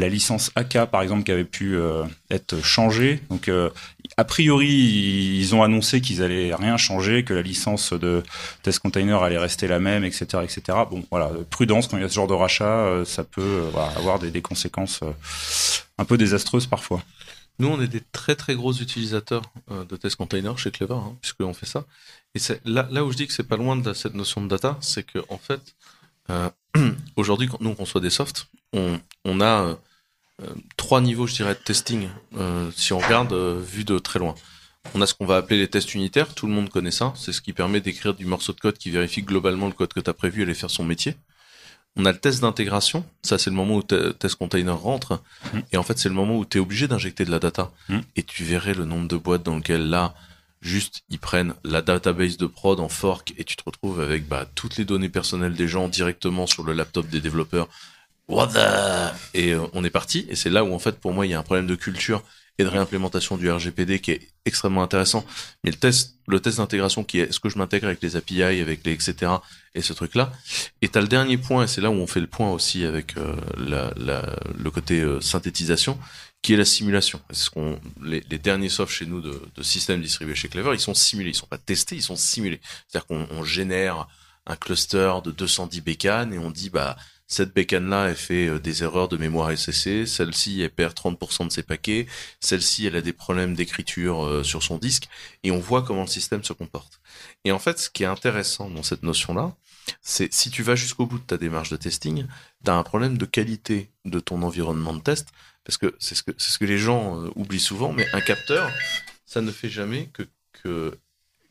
la licence AK par exemple qui avait pu euh, être changée. Donc euh, a priori ils ont annoncé qu'ils allaient rien changer, que la licence de test container allait rester la même, etc., etc. Bon voilà, prudence quand il y a ce genre de rachat, euh, ça peut avoir des, conséquences un peu désastreuses parfois. Nous, on est des très très gros utilisateurs de test container chez Clever, hein, puisqu'on fait ça. Et c'est là, où je dis que c'est pas loin de cette notion de data, c'est que en fait, aujourd'hui, quand nous on conçoit des softs, on, on a trois niveaux, je dirais, de testing. euh, si on regarde euh, vu de très loin, on a ce qu'on va appeler les tests unitaires. Tout le monde connaît ça. C'est ce qui permet d'écrire du morceau de code qui vérifie globalement le code que tu as prévu allait faire son métier. On a le test d'intégration. Ça, c'est le moment où te- test container rentre. Et en fait, c'est le moment où tu es obligé d'injecter de la data. Mm. Et tu verrais le nombre de boîtes dans lesquelles là, juste, ils prennent la database de prod en fork et tu te retrouves avec bah, toutes les données personnelles des gens directement sur le laptop des développeurs. What the... Et euh, on est parti. Et c'est là où, en fait, pour moi, il y a un problème de culture et de réimplémentation du RGPD qui est extrêmement intéressant. Mais le test, le test d'intégration qui est est-ce que je m'intègre avec les API, avec les etc. et ce truc-là. Et t'as le dernier point, et c'est là où on fait le point aussi avec euh, la, la- le côté euh, synthétisation, qui est la simulation. C'est ce qu'on, les, les derniers softs chez nous de, de systèmes distribués chez Clever, ils sont simulés, ils sont pas testés, ils sont simulés. C'est-à-dire qu'on on génère un cluster de 210 bécanes et on dit bah cette bécane-là, elle fait euh, des erreurs de mémoire SSC, celle-ci, elle perd 30% de ses paquets, celle-ci, elle a des problèmes d'écriture euh, sur son disque, et on voit comment le système se comporte. Et en fait, ce qui est intéressant dans cette notion-là, c'est si tu vas jusqu'au bout de ta démarche de testing, tu as un problème de qualité de ton environnement de test, parce que c'est ce que, ce que les gens euh, oublient souvent, mais un capteur, ça ne fait jamais que, que,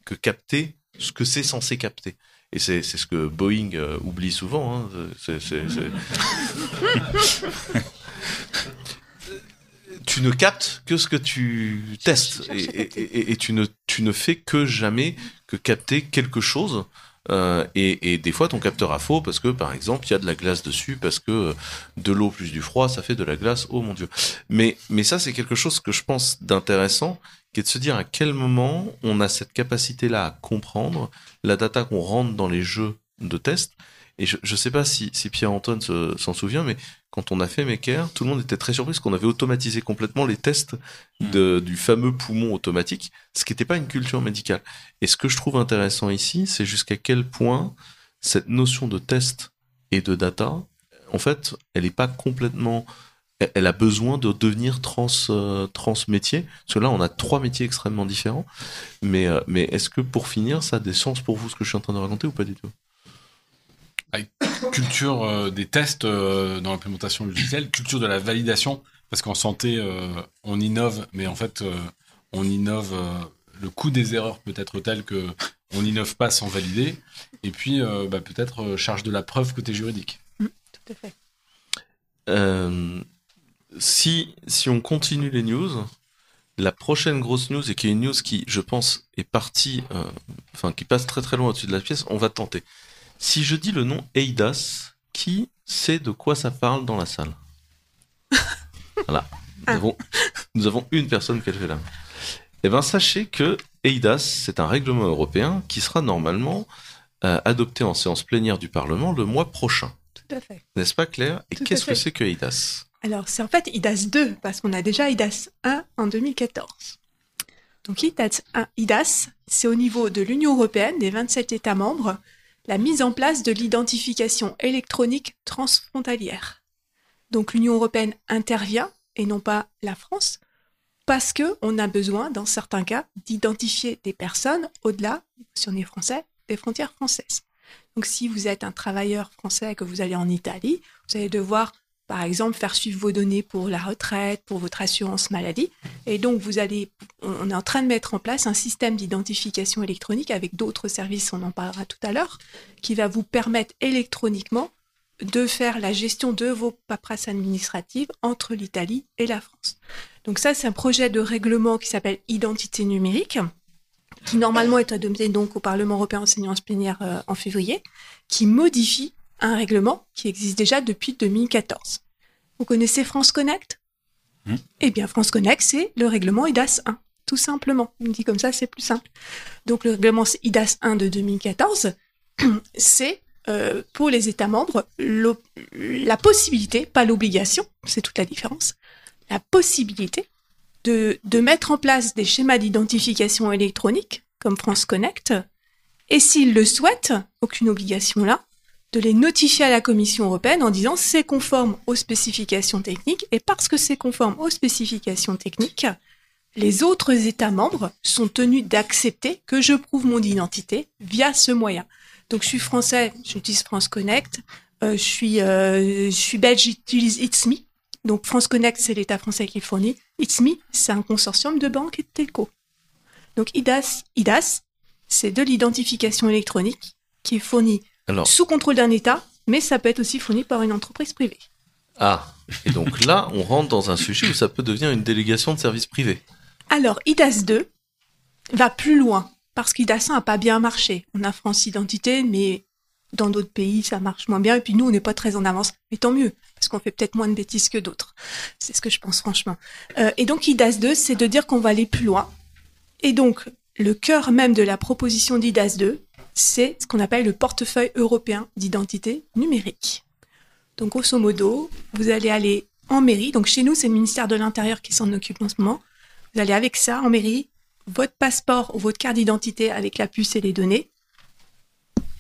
que capter ce que c'est censé capter. Et c'est c'est ce que Boeing euh, oublie souvent. Hein. C'est- c'est- c'est- tu ne captes que ce que tu testes et, et- et- et tu ne tu ne fais que jamais que capter quelque chose. Euh, et, et des fois ton capteur a faux parce que par exemple il y a de la glace dessus parce que euh, de l'eau plus du froid ça fait de la glace oh mon dieu mais mais ça c'est quelque chose que je pense d'intéressant qui est de se dire à quel moment on a cette capacité là à comprendre la data qu'on rentre dans les jeux de test et je je sais pas si si Pierre-Antoine se- s'en souvient mais quand on a fait Maker, tout le monde était très surpris parce qu'on avait automatisé complètement les tests de, du fameux poumon automatique, ce qui n'était pas une culture médicale. Et ce que je trouve intéressant ici, c'est jusqu'à quel point cette notion de test et de data, en fait, elle n'est pas complètement... elle- a besoin de devenir trans, euh, trans métier. Parce que là, on a trois métiers extrêmement différents. Mais, euh, mais est-ce que pour finir, ça a des sens pour vous, ce que je suis en train de raconter, ou pas du tout? Culture euh, des tests euh, dans l'implémentation logicielle, culture de la validation, parce qu'en santé, euh, on innove, mais en fait, euh, on innove, euh, le coût des erreurs peut être tel que on n'innove pas sans valider, et puis euh, bah, peut-être euh, charge de la preuve côté juridique. Tout à fait. Si, si on continue les news, la prochaine grosse news, et qui est une news qui, je pense, est partie, euh, enfin, qui passe très très loin au-dessus de la pièce, on va tenter. Si je dis le nom EIDAS, qui sait de quoi ça parle dans la salle? Voilà. Nous avons, nous avons une personne qui a la main. Eh bien, sachez que EIDAS, c'est un règlement européen qui sera normalement euh, adopté en séance plénière du Parlement le mois prochain. Tout à fait. N'est-ce pas Claire? Et qu'est-ce que fait. c'est que EIDAS? Alors, c'est en fait IDAS 2, parce qu'on a déjà IDAS 1 en 2014. Donc, IDAS 1, IDAS, c'est au niveau de l'Union européenne, des 27 États membres, la mise en place de l'identification électronique transfrontalière. Donc, l'Union européenne intervient, et non pas la France, parce que on a besoin, dans certains cas, d'identifier des personnes au-delà, si on est français, des frontières françaises. Donc, si vous êtes un travailleur français et que vous allez en Italie, vous allez devoir par exemple, faire suivre vos données pour la retraite, pour votre assurance maladie. Et donc, vous allez, on est en train de mettre en place un système d'identification électronique avec d'autres services, on en parlera tout à l'heure, qui va vous permettre électroniquement de faire la gestion de vos paperasses administratives entre l'Italie et la France. Donc ça, c'est un projet de règlement qui s'appelle Identité numérique, qui normalement est adopté donc au Parlement européen en séance plénière euh, en février, qui modifie un règlement qui existe déjà depuis 2014. Vous connaissez France Connect? Hmm. Eh bien, France Connect, c'est le règlement IDAS 1, tout simplement. On dit comme ça, c'est plus simple. Donc, le règlement IDAS 1 de 2014, c'est euh, pour les États membres la possibilité, pas l'obligation, c'est toute la différence, la possibilité de, de mettre en place des schémas d'identification électronique, comme France Connect, et s'ils le souhaitent, aucune obligation là, de les notifier à la Commission européenne en disant c'est conforme aux spécifications techniques et parce que c'est conforme aux spécifications techniques, les autres États membres sont tenus d'accepter que je prouve mon identité via ce moyen. Donc je suis français, j'utilise France Connect, euh, je suis euh, je suis belge, j'utilise It's Me. Donc France Connect c'est l'État français qui le fournit, It's Me c'est un consortium de banques et de telco. Donc IDAS, IDAS c'est de l'identification électronique qui est fournie Alors, sous contrôle d'un État, mais ça peut être aussi fourni par une entreprise privée. ah, et donc là, on rentre dans un sujet où ça peut devenir une délégation de service privé. Alors, IDAS 2 va plus loin, parce qu'IDAS 1 n'a pas bien marché. On a France Identité, mais dans d'autres pays, ça marche moins bien, et puis nous, on n'est pas très en avance. Mais tant mieux, parce qu'on fait peut-être moins de bêtises que d'autres. C'est ce que je pense franchement. Euh, et donc IDAS 2, c'est de dire qu'on va aller plus loin. Et donc le cœur même de la proposition d'IDAS 2, c'est ce qu'on appelle le portefeuille européen d'identité numérique. Donc grosso modo, vous allez aller en mairie. Donc chez nous, c'est le ministère de l'Intérieur qui s'en occupe en ce moment. Vous allez avec ça en mairie, votre passeport ou votre carte d'identité avec la puce et les données,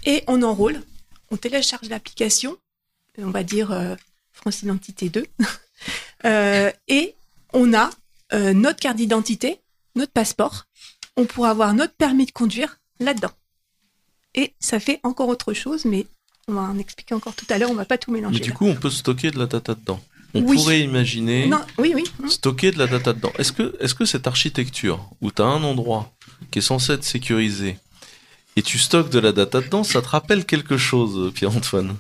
et on enrôle. On télécharge l'application, on va dire euh, France Identité 2, euh, et on a euh, notre carte d'identité, notre passeport. On pourra avoir notre permis de conduire là-dedans. Et ça fait encore autre chose, mais on va en expliquer encore tout à l'heure. On va pas tout mélanger. Mais du là. coup, on peut stocker de la data dedans. On Oui. pourrait imaginer non, oui, oui. stocker de la data dedans. Est-ce que, est-ce que cette architecture où tu as un endroit qui est censé être sécurisé et tu stockes de la data dedans, ça te rappelle quelque chose, Pierre-Antoine?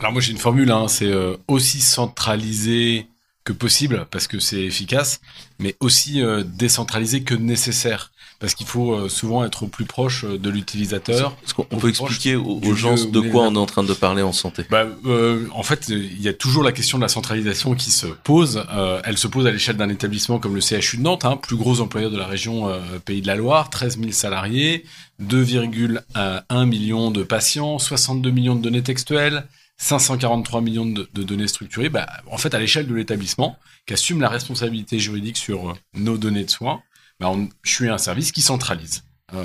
Alors moi j'ai une formule, hein, c'est euh, aussi centralisé que possible parce que c'est efficace, mais aussi euh, décentralisé que nécessaire parce qu'il faut euh, souvent être au plus proche euh, de l'utilisateur. Est-ce qu'on Au peut expliquer aux, gens de quoi on est en train de parler en santé Bah, euh, en fait, il y a toujours la question de la centralisation qui se pose. Euh, elle se pose à l'échelle d'un établissement comme le CHU de Nantes, hein, plus gros employeur de la région euh, Pays de la Loire, 13 000 salariés, 2,1 millions de patients, 62 millions de données textuelles, 543 millions de, de données structurées. Bah, en fait, à l'échelle de l'établissement, qui assume la responsabilité juridique sur euh, nos données de soins, bah, on, je suis un service qui centralise. Euh,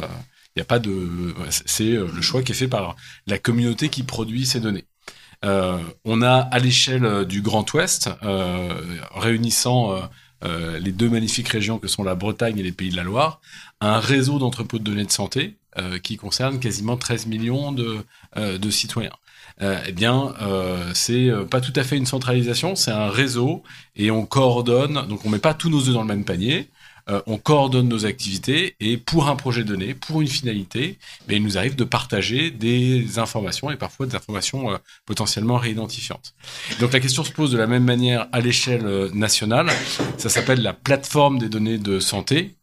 Il n'y a pas de, c'est- euh, le choix qui est fait par la communauté qui produit ces données. Euh, on a à l'échelle euh, du Grand Ouest, euh, réunissant euh, euh, les deux magnifiques régions que sont la Bretagne et les Pays de la Loire, un réseau d'entrepôts de données de santé euh, qui concerne quasiment 13 millions de, euh, de citoyens. Euh, eh bien, euh, c'est euh, pas tout à fait une centralisation, c'est un réseau et on coordonne. Donc, on met pas tous nos œufs dans le même panier. Euh, on coordonne nos activités et pour un projet donné, pour une finalité, mais il nous arrive de partager des informations et parfois des informations euh, potentiellement réidentifiantes. Donc la question se pose de la même manière à l'échelle euh, nationale. Ça s'appelle la plateforme des données de santé,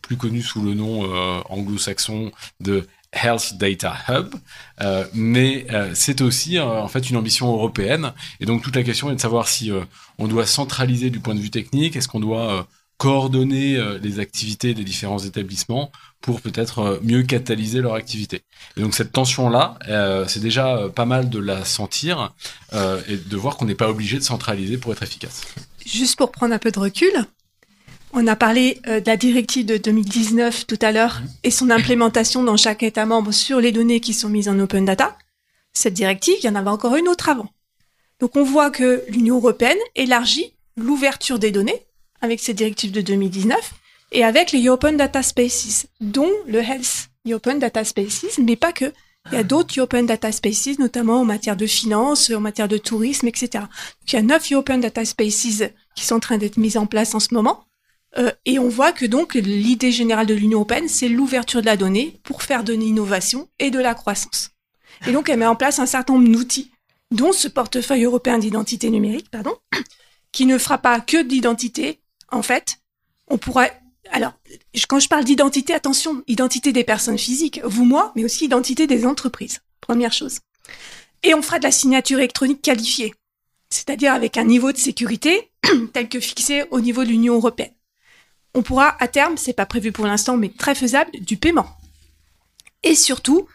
plus connue sous le nom anglo-saxon de Health Data Hub, mais c'est aussi en fait une ambition européenne. Et donc toute la question est de savoir si on doit centraliser du point de vue technique, est-ce qu'on doit coordonner euh, les activités des différents établissements pour peut-être euh, mieux catalyser leur activité. Et donc cette tension-là, euh, c'est déjà pas mal de la sentir euh, et de voir qu'on n'est pas obligé de centraliser pour être efficace. Juste pour prendre un peu de recul, on a parlé euh, de la directive de 2019 tout à l'heure et son implémentation dans chaque État membre sur les données qui sont mises en open data. Cette directive, il y en avait encore une autre avant. Donc on voit que l'Union européenne élargit l'ouverture des données avec cette directive de 2019 et avec les Open Data Spaces, dont le Health Open Data Spaces, mais pas que. Il y a d'autres Open Data Spaces, notamment en matière de finance, en matière de tourisme, etc. Il y a neuf Open Data Spaces qui sont en train d'être mis en place en ce moment. Euh, et on voit que donc l'idée générale de l'Union européenne, c'est l'ouverture de la donnée pour faire de l'innovation et de la croissance. Et donc elle met en place un certain nombre d'outils, dont ce portefeuille européen d'identité numérique, pardon, qui ne fera pas que d'identité. En fait, on pourra. Alors, quand je parle d'identité, attention, identité des personnes physiques, vous, moi, mais aussi identité des entreprises. Première chose. Et on fera de la signature électronique qualifiée, c'est-à-dire avec un niveau de sécurité tel que fixé au niveau de l'Union européenne. On pourra, à terme, c'est pas prévu pour l'instant, mais très faisable, du paiement. Et surtout,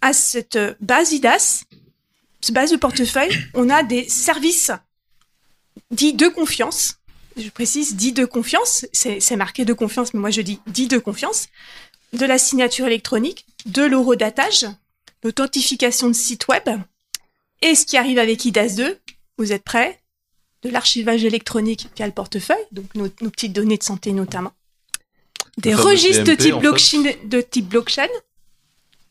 à cette base IDAS, cette base de portefeuille, on a des services dits de confiance. Je précise, dits de confiance. C'est marqué de confiance, mais moi je dis dits de confiance. De la signature électronique, de l'eurodatage, l'authentification de site web. Et ce qui arrive avec IDAS 2, vous êtes prêts De l'archivage électronique via le portefeuille, donc nos, nos petites données de santé notamment. Des registres de TMP, type, fait. blockchain, de type blockchain.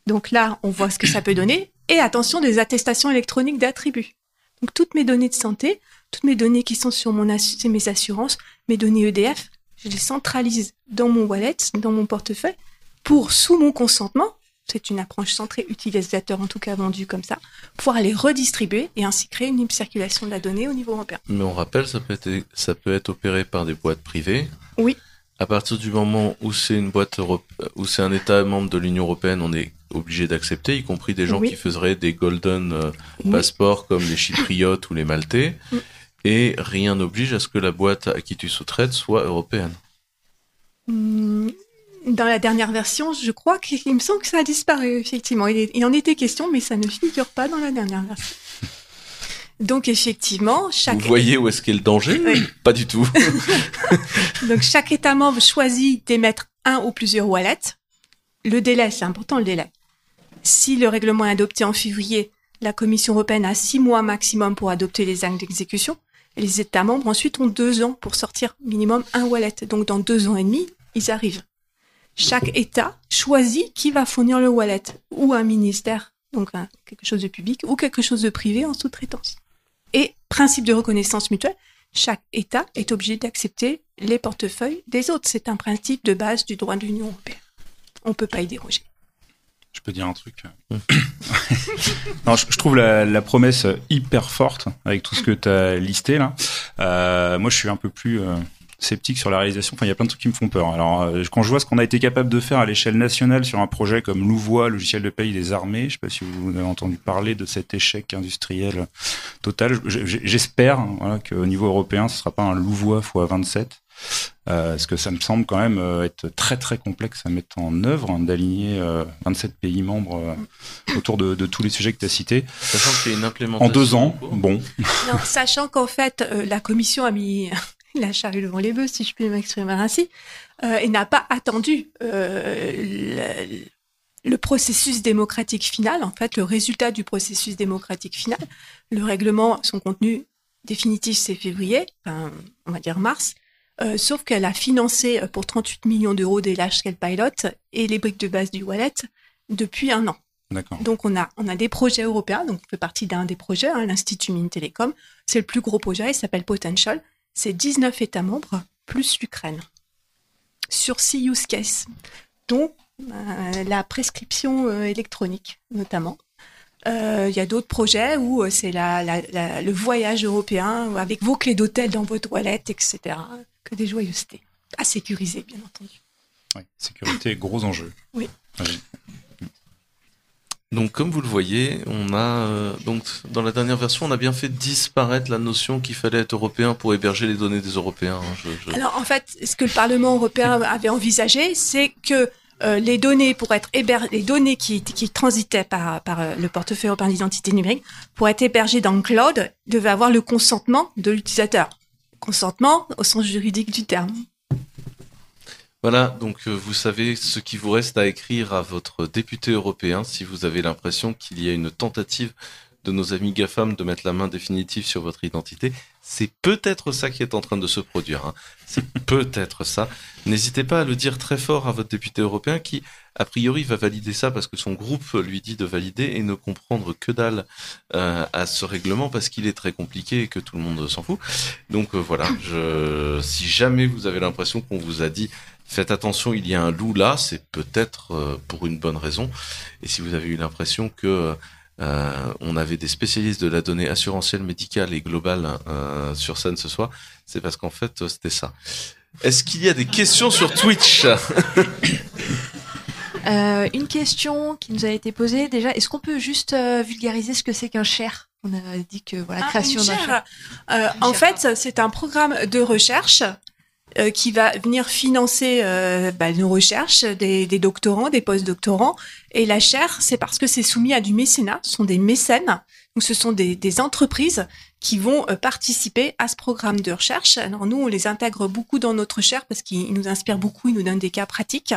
Donc là, on voit ce que ça peut donner. Et attention, des attestations électroniques d'attributs. Donc toutes mes données de santé, toutes mes données qui sont sur mon assu- mes assurances, mes données EDF, je les centralise dans mon wallet, dans mon portefeuille, pour, sous mon consentement, c'est une approche centrée utilisateur en tout cas vendue comme ça, pouvoir les redistribuer et ainsi créer une libre circulation de la donnée au niveau européen. Mais on rappelle, ça peut être, ça peut être opéré par des boîtes privées. Oui. À partir du moment où c'est une boîte Europe- où c'est un État membre de l'Union européenne, on est obligé d'accepter, y compris des gens Oui. qui feraient des golden euh, Oui. passeports comme les Chypriotes ou les Maltais. Mm. Et rien n'oblige à ce que la boîte à qui tu sous-traites soit européenne. Hmm, Dans la dernière version, je crois qu'il me semble que ça a disparu, effectivement. Il, est- il en était question, mais ça ne figure pas dans la dernière version. Donc, effectivement, chaque, Vous voyez où est-ce qu'est le danger Oui. Pas du tout. donc, chaque État membre choisit d'émettre un ou plusieurs wallets. Le délai, c'est important le délai. Si le règlement est adopté en février, la Commission européenne a six mois maximum pour adopter les actes d'exécution. Les États membres ensuite ont deux ans pour sortir minimum un wallet. Donc dans deux ans et demi, ils arrivent. Chaque État choisit qui va fournir le wallet, ou un ministère, donc quelque chose de public, ou quelque chose de privé en sous-traitance. Et principe de reconnaissance mutuelle, chaque État est obligé d'accepter les portefeuilles des autres. C'est un principe de base du droit de l'Union européenne. On peut pas y déroger. Je peux dire un truc. non, je, je trouve la, la promesse hyper forte avec tout ce que tu as listé là. Euh, moi, je suis un peu plus euh, sceptique sur la réalisation. Enfin, il y a plein de trucs qui me font peur. Alors, euh, quand je vois ce qu'on a été capable de faire à l'échelle nationale sur un projet comme Louvois, logiciel de paye des armées, je sais pas si vous avez entendu parler de cet échec industriel total. Je- je- J'espère voilà, qu'au niveau européen, ce sera pas un Louvois x 27. Euh, parce que ça me semble quand même euh, être très très complexe à mettre en œuvre, hein, d'aligner euh, 27 pays membres euh, autour de, de tous les sujets que tu as cités. Sachant a une implémentation. En deux ans, bon. Non, sachant qu'en fait, euh, la commission a mis la charrue devant les bœufs, si je puis m'exprimer ainsi, euh, et n'a pas attendu euh, le, le processus démocratique final, en fait, le résultat du processus démocratique final. Le règlement, son contenu définitif, c'est février, enfin, on va dire mars. Euh, sauf qu'elle a financé pour 38 millions d'euros des large scale pilots et les briques de base du wallet depuis un an. Donc on a on a des projets européens, donc on fait partie d'un des projets, hein, l'Institut Mines Télécom. C'est le plus gros projet, il s'appelle Potential. C'est 19 États membres plus l'Ukraine sur six use cases, dont euh, la prescription euh, électronique notamment. Euh, Il y a d'autres projets où c'est la, la- la- le voyage européen avec vos clés d'hôtel dans votre toilette, etc. Que des joyeusetés. À sécuriser, bien entendu. Ouais, sécurité, gros enjeu. Oui. Donc, comme vous le voyez, on a euh, donc dans la dernière version, on a bien fait disparaître la notion qu'il fallait être européen pour héberger les données des Européens. hein. Alors en fait, ce que le Parlement européen avait envisagé, c'est que euh, les données pour être héber- les données qui, transitaient par, par euh, le portefeuille européen d'identité numérique pour être hébergées dans le cloud devaient avoir le consentement de l'utilisateur. Consentement au sens juridique du terme. Voilà, donc euh, vous savez ce qui vous reste à écrire à votre député européen si vous avez l'impression qu'il y a une tentative de nos amis GAFAM de mettre la main définitive sur votre identité. C'est peut-être ça qui est en train de se produire. hein. C'est peut-être ça. N'hésitez pas à le dire très fort à votre député européen qui, a priori, va valider ça parce que son groupe lui dit de valider et ne comprendre que dalle euh, à ce règlement parce qu'il est très compliqué et que tout le monde s'en fout. Donc euh, voilà, je, si jamais vous avez l'impression qu'on vous a dit faites attention, il y a un loup là, c'est peut-être euh, pour une bonne raison. Et si vous avez eu l'impression que euh, on avait des spécialistes de la donnée assurantielle, médicale et globale euh, sur scène ce soir, c'est parce qu'en fait euh, c'était ça. Est-ce qu'il y a des questions sur Twitch? Euh, une question qui nous a été posée déjà. Est-ce qu'on peut juste euh, vulgariser ce que c'est qu'un share On a dit que voilà, Ah, création d'un. Euh, en fait, c'est un programme de recherche euh, qui va venir financer euh, bah, nos recherches, des, des doctorants, des post-doctorants. Et la chaire, c'est parce que c'est soumis à du mécénat. Ce sont des mécènes. Donc, ce sont des, des entreprises qui vont euh, participer à ce programme de recherche. Alors, nous, on les intègre beaucoup dans notre chaire parce qu'ils nous inspirent beaucoup, ils nous donnent des cas pratiques.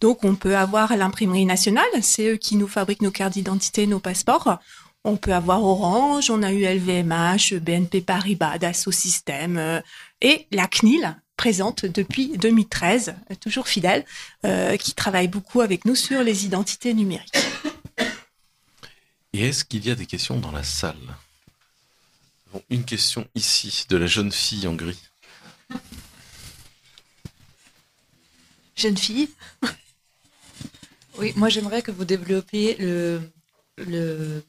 Donc, on peut avoir l'imprimerie nationale. C'est eux qui nous fabriquent nos cartes d'identité, nos passeports. On peut avoir Orange, on a eu LVMH, BNP Paribas, Dassault euh, et la CNIL présente depuis 2013, euh, toujours fidèle, euh, qui travaille beaucoup avec nous sur les identités numériques. Et est-ce qu'il y a des questions dans la salle? Bon, Une question ici de la jeune fille en gris. Jeune fille? Oui, moi j'aimerais que vous développiez le, le,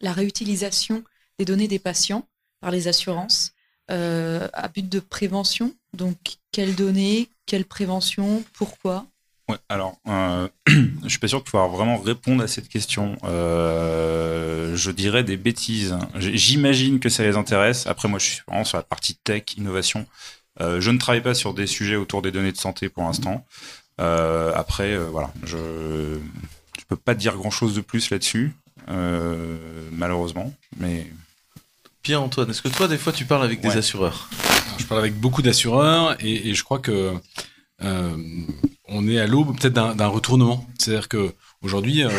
la réutilisation des données des patients par les assurances euh, à but de prévention. Donc, quelles données, Quelle prévention Pourquoi? Ouais, alors, euh, je suis pas sûr de pouvoir vraiment répondre à cette question. Euh, je dirais des bêtises. J'imagine que ça les intéresse. Après, moi, je suis vraiment sur la partie tech, innovation. Euh, je ne travaille pas sur des sujets autour des données de santé pour l'instant. Après, voilà, je je peux pas dire grand chose de plus là-dessus, malheureusement. Mais Pierre-Antoine, est-ce que toi, des fois, tu parles avec des assureurs je parle avec beaucoup d'assureurs et, et je crois que euh, on est à l'aube peut-être d'un retournement. C'est-à-dire que aujourd'hui, euh,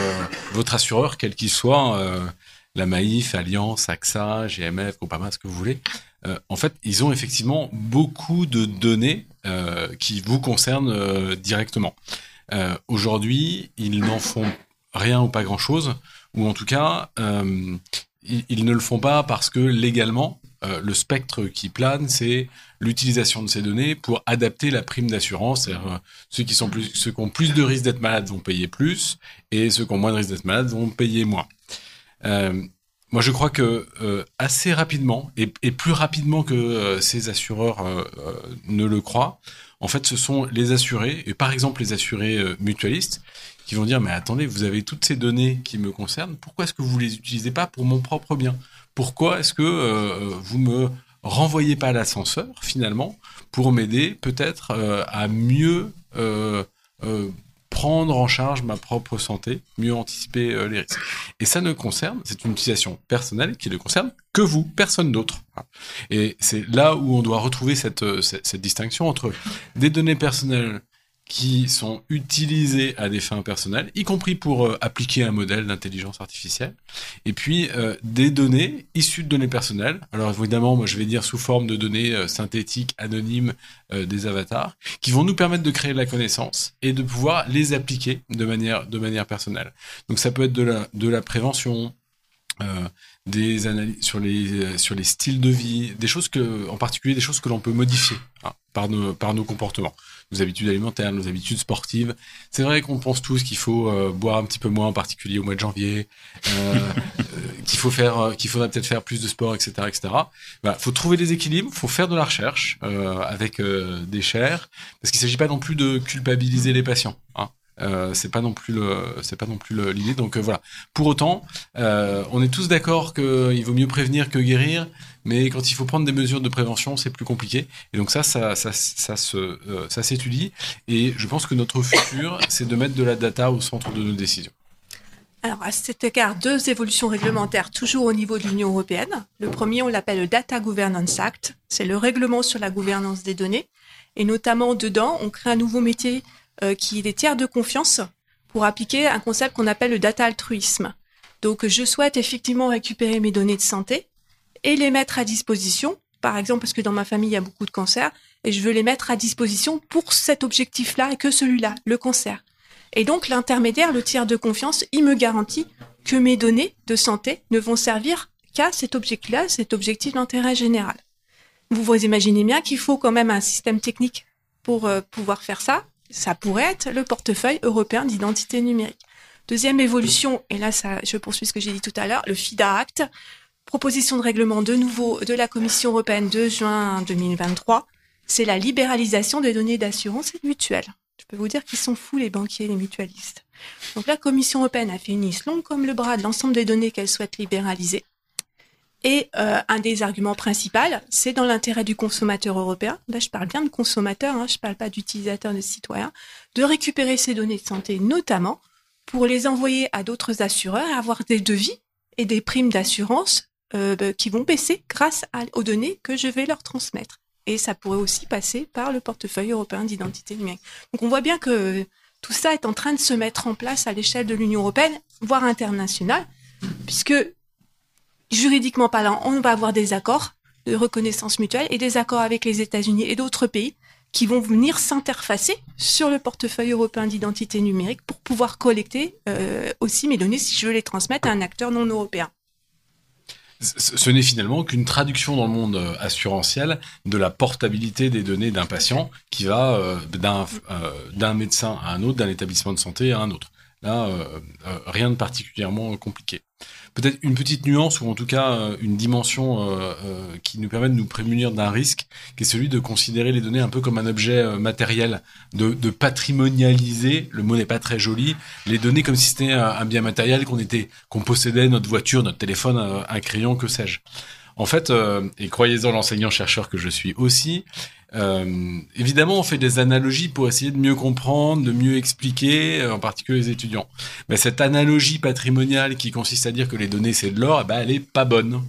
votre assureur, quel qu'il soit, euh, la Maïf, Alliance, AXA, GMF, Groupama, ce que vous voulez, en fait, ils ont effectivement beaucoup de données qui vous concernent directement. Aujourd'hui, ils n'en font rien ou pas grand-chose, ou en tout cas, ils, ne le font pas parce que légalement, euh, le spectre qui plane, c'est l'utilisation de ces données pour adapter la prime d'assurance. Euh, Ceux qui plus, ceux qui ont plus de risques d'être malades vont payer plus, et ceux qui ont moins de risques d'être malades vont payer moins. Euh, moi, je crois que euh, assez rapidement et, plus rapidement que ces assureurs ne le croient, en fait, ce sont les assurés et par exemple les assurés mutualistes qui vont dire mais attendez, vous avez toutes ces données qui me concernent, pourquoi est-ce que vous les utilisez pas pour mon propre bien? Pourquoi est-ce que euh, vous me renvoyez pas l'ascenseur finalement pour m'aider peut-être euh, à mieux euh, euh, prendre en charge ma propre santé, mieux anticiper les risques? Et ça ne concerne, c'est une utilisation personnelle qui ne concerne que vous, personne d'autre. Et c'est là où on doit retrouver cette, cette, cette distinction entre des données personnelles qui sont utilisées à des fins personnelles, y compris pour euh, appliquer un modèle d'intelligence artificielle, et puis euh, des données issues de données personnelles. Alors évidemment, moi je vais dire sous forme de données euh, synthétiques, anonymes, des avatars, qui vont nous permettre de créer de la connaissance et de pouvoir les appliquer de manière de manière personnelle. Donc ça peut être de la de la prévention, des analyses sur les sur les styles de vie, des choses que en particulier des choses que l'on peut modifier hein, par nos par nos comportements, nos habitudes alimentaires, nos habitudes sportives. C'est vrai qu'on pense tous qu'il faut euh, boire un petit peu moins, en particulier au mois de janvier, euh, euh, qu'il faut faire qu'il faudrait peut-être faire plus de sport, etc., etc. Voilà, faut trouver des équilibres, faut faire de la recherche avec des chairs, parce qu'il s'agit pas non plus de culpabiliser les patients. Hein. C'est pas non plus l'idée. Donc voilà. Pour autant, on est tous d'accord qu'il vaut mieux prévenir que guérir, mais quand il faut prendre des mesures de prévention, c'est plus compliqué. Et donc ça, ça, ça, ça se, euh, ça s'étudie. Et je pense que notre futur, c'est de mettre de la data au centre de nos décisions. Alors, à cet égard, deux évolutions réglementaires toujours au niveau de l'Union européenne. Le premier, on l'appelle le Data Governance Act. C'est le règlement sur la gouvernance des données. Et notamment, dedans, on crée un nouveau métier euh, qui est des tiers de confiance pour appliquer un concept qu'on appelle le data altruisme. Donc, je souhaite effectivement récupérer mes données de santé et les mettre à disposition. Par exemple, parce que dans ma famille, il y a beaucoup de cancers et je veux les mettre à disposition pour cet objectif-là et que celui-là, le cancer. Et donc l'intermédiaire, le tiers de confiance, il me garantit que mes données de santé ne vont servir qu'à cet objectif-là, cet objectif d'intérêt général. Vous vous imaginez bien qu'il faut quand même un système technique pour euh, pouvoir faire ça. Ça pourrait être le portefeuille européen d'identité numérique. Deuxième évolution, et là je poursuis ce que j'ai dit tout à l'heure, le FIDA Act, proposition de règlement de nouveau de la Commission européenne de juin 2023, c'est la libéralisation des données d'assurance et de mutuelle. Je peux vous dire qu'ils sont fous, les banquiers et les mutualistes. Donc la Commission européenne a fait une liste longue comme le bras de l'ensemble des données qu'elle souhaite libéraliser. Et euh, un des arguments principaux, c'est dans l'intérêt du consommateur européen, là je parle bien de consommateur, hein, je parle pas d'utilisateur, de citoyen, de récupérer ces données de santé notamment pour les envoyer à d'autres assureurs et avoir des devis et des primes d'assurance euh, bah, qui vont baisser grâce aux données que je vais leur transmettre. Et ça pourrait aussi passer par le portefeuille européen d'identité numérique. Donc on voit bien que tout ça est en train de se mettre en place à l'échelle de l'Union européenne, voire internationale, puisque juridiquement parlant, on va avoir des accords de reconnaissance mutuelle et des accords avec les États-Unis et d'autres pays qui vont venir s'interfacer sur le portefeuille européen d'identité numérique pour pouvoir collecter euh, aussi mes données si je veux les transmettre à un acteur non européen. Ce n'est finalement qu'une traduction dans le monde euh, assurantiel de la portabilité des données d'un patient qui va euh, d'un euh, d'un médecin à un autre, d'un établissement de santé à un autre. Là, rien de particulièrement compliqué. Peut-être une petite nuance ou en tout cas euh, une dimension euh, euh, qui nous permet de nous prémunir d'un risque, qui est celui de considérer les données un peu comme un objet matériel, de, de patrimonialiser. Le mot n'est pas très joli. Les données comme si c'était un, bien matériel qu'on était, qu'on possédait, notre voiture, notre téléphone, un, crayon, que sais-je. En fait, et croyez-en l'enseignant chercheur que je suis aussi, euh, évidemment, on fait des analogies pour essayer de mieux comprendre, de mieux expliquer, euh, en particulier les étudiants. Mais cette analogie patrimoniale qui consiste à dire que les données c'est de l'or, eh ben, elle est pas bonne.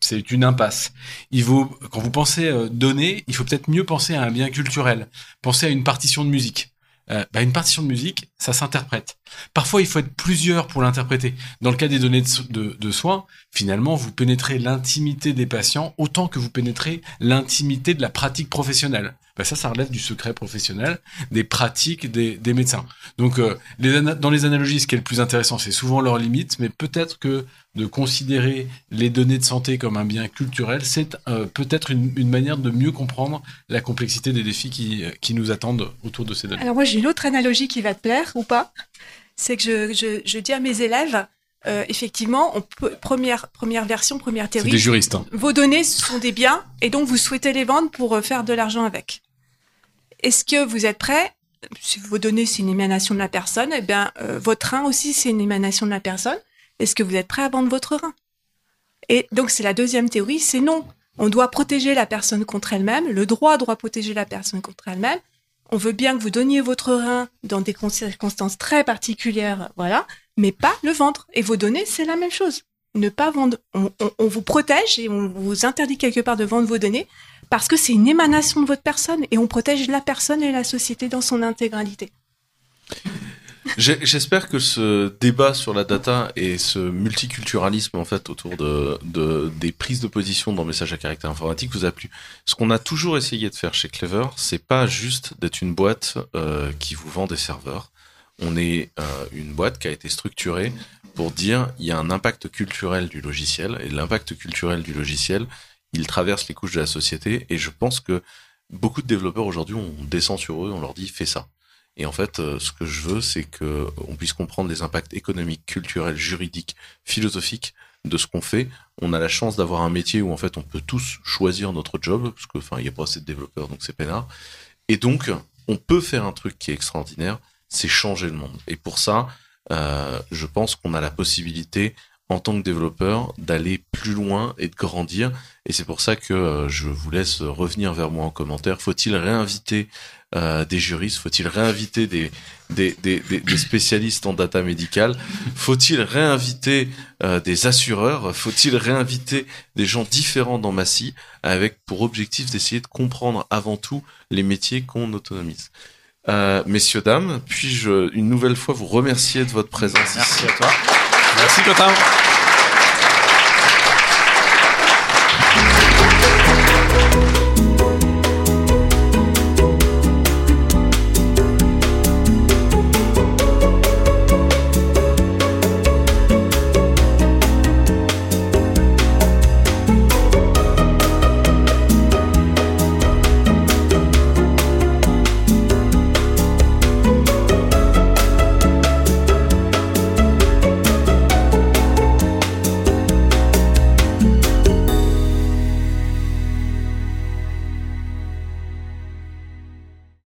C'est- une impasse. Il quand vous pensez euh, données, il faut peut-être mieux penser à un bien culturel. Pensez à une partition de musique. Euh, bah, une partition de musique, ça s'interprète. Parfois, il faut être plusieurs pour l'interpréter. Dans le cas des données de, so- de- de soins, finalement, vous pénétrez l'intimité des patients autant que vous pénétrez l'intimité de la pratique professionnelle. Bah, ça, ça relève du secret professionnel, des pratiques des, des médecins. Donc, euh, les dans les analogies, ce qui est le plus intéressant, c'est souvent leurs limites, mais peut-être que de considérer les données de santé comme un bien culturel, c'est euh, peut-être une, une manière de mieux comprendre la complexité des défis qui, qui nous attendent autour de ces données. Alors moi j'ai une autre analogie qui va te plaire ou pas. C'est que je, je, je dis à mes élèves, euh, effectivement, on peut, première, première version, première théorie. des juristes. Hein. Vos données ce sont des biens et donc vous souhaitez les vendre pour euh, faire de l'argent avec. Est-ce que vous êtes prêts Si vos données c'est une émanation de la personne, eh bien euh, votre rein aussi c'est une émanation de la personne. Est-ce que vous êtes prêt à vendre votre rein? Et donc c'est la deuxième théorie, c'est non. On doit protéger la personne contre elle-même. Le droit doit protéger la personne contre elle-même. On veut bien que vous donniez votre rein dans des con- circonstances très particulières, voilà, mais pas le vendre. Et vos données, c'est la même chose. Ne pas vendre. On vous protège et on vous interdit quelque part de vendre vos données parce que c'est une émanation de votre personne et on protège la personne et la société dans son intégralité. J'espère que ce débat sur la data et ce multiculturalisme en fait autour de des prises de position dans le message à caractère informatique vous a plu. Ce qu'on a toujours essayé de faire chez Clever, c'est pas juste d'être une boîte euh, qui vous vend des serveurs. On est euh, une boîte qui a été structurée pour dire il y a un impact culturel du logiciel et l'impact culturel du logiciel, il traverse les couches de la société et je pense que beaucoup de développeurs aujourd'hui on descend sur eux, on leur dit fais ça. Et en fait, euh, ce que je veux, c'est que on puisse comprendre les impacts économiques, culturels, juridiques, philosophiques de ce qu'on fait. On a la chance d'avoir un métier où en fait on peut tous choisir notre job, parce que enfin il y a pas assez de développeurs, donc c'est peinard. Et donc on peut faire un truc qui est extraordinaire, c'est changer le monde. Et pour ça, euh, je pense qu'on a la possibilité en tant que développeur d'aller plus loin et de grandir. Et c'est pour ça que euh, je vous laisse revenir vers moi en commentaire. Faut-il réinviter euh, des juristes? Faut-il réinviter des, des, des, des, spécialistes en data médicale? Faut-il réinviter euh, des assureurs? Faut-il réinviter des gens différents dans Massy avec pour objectif d'essayer de comprendre avant tout les métiers qu'on autonomise? Euh, Messieurs, dames, puis-je une nouvelle fois vous remercier de votre présence ici? À toi. Merci Quentin.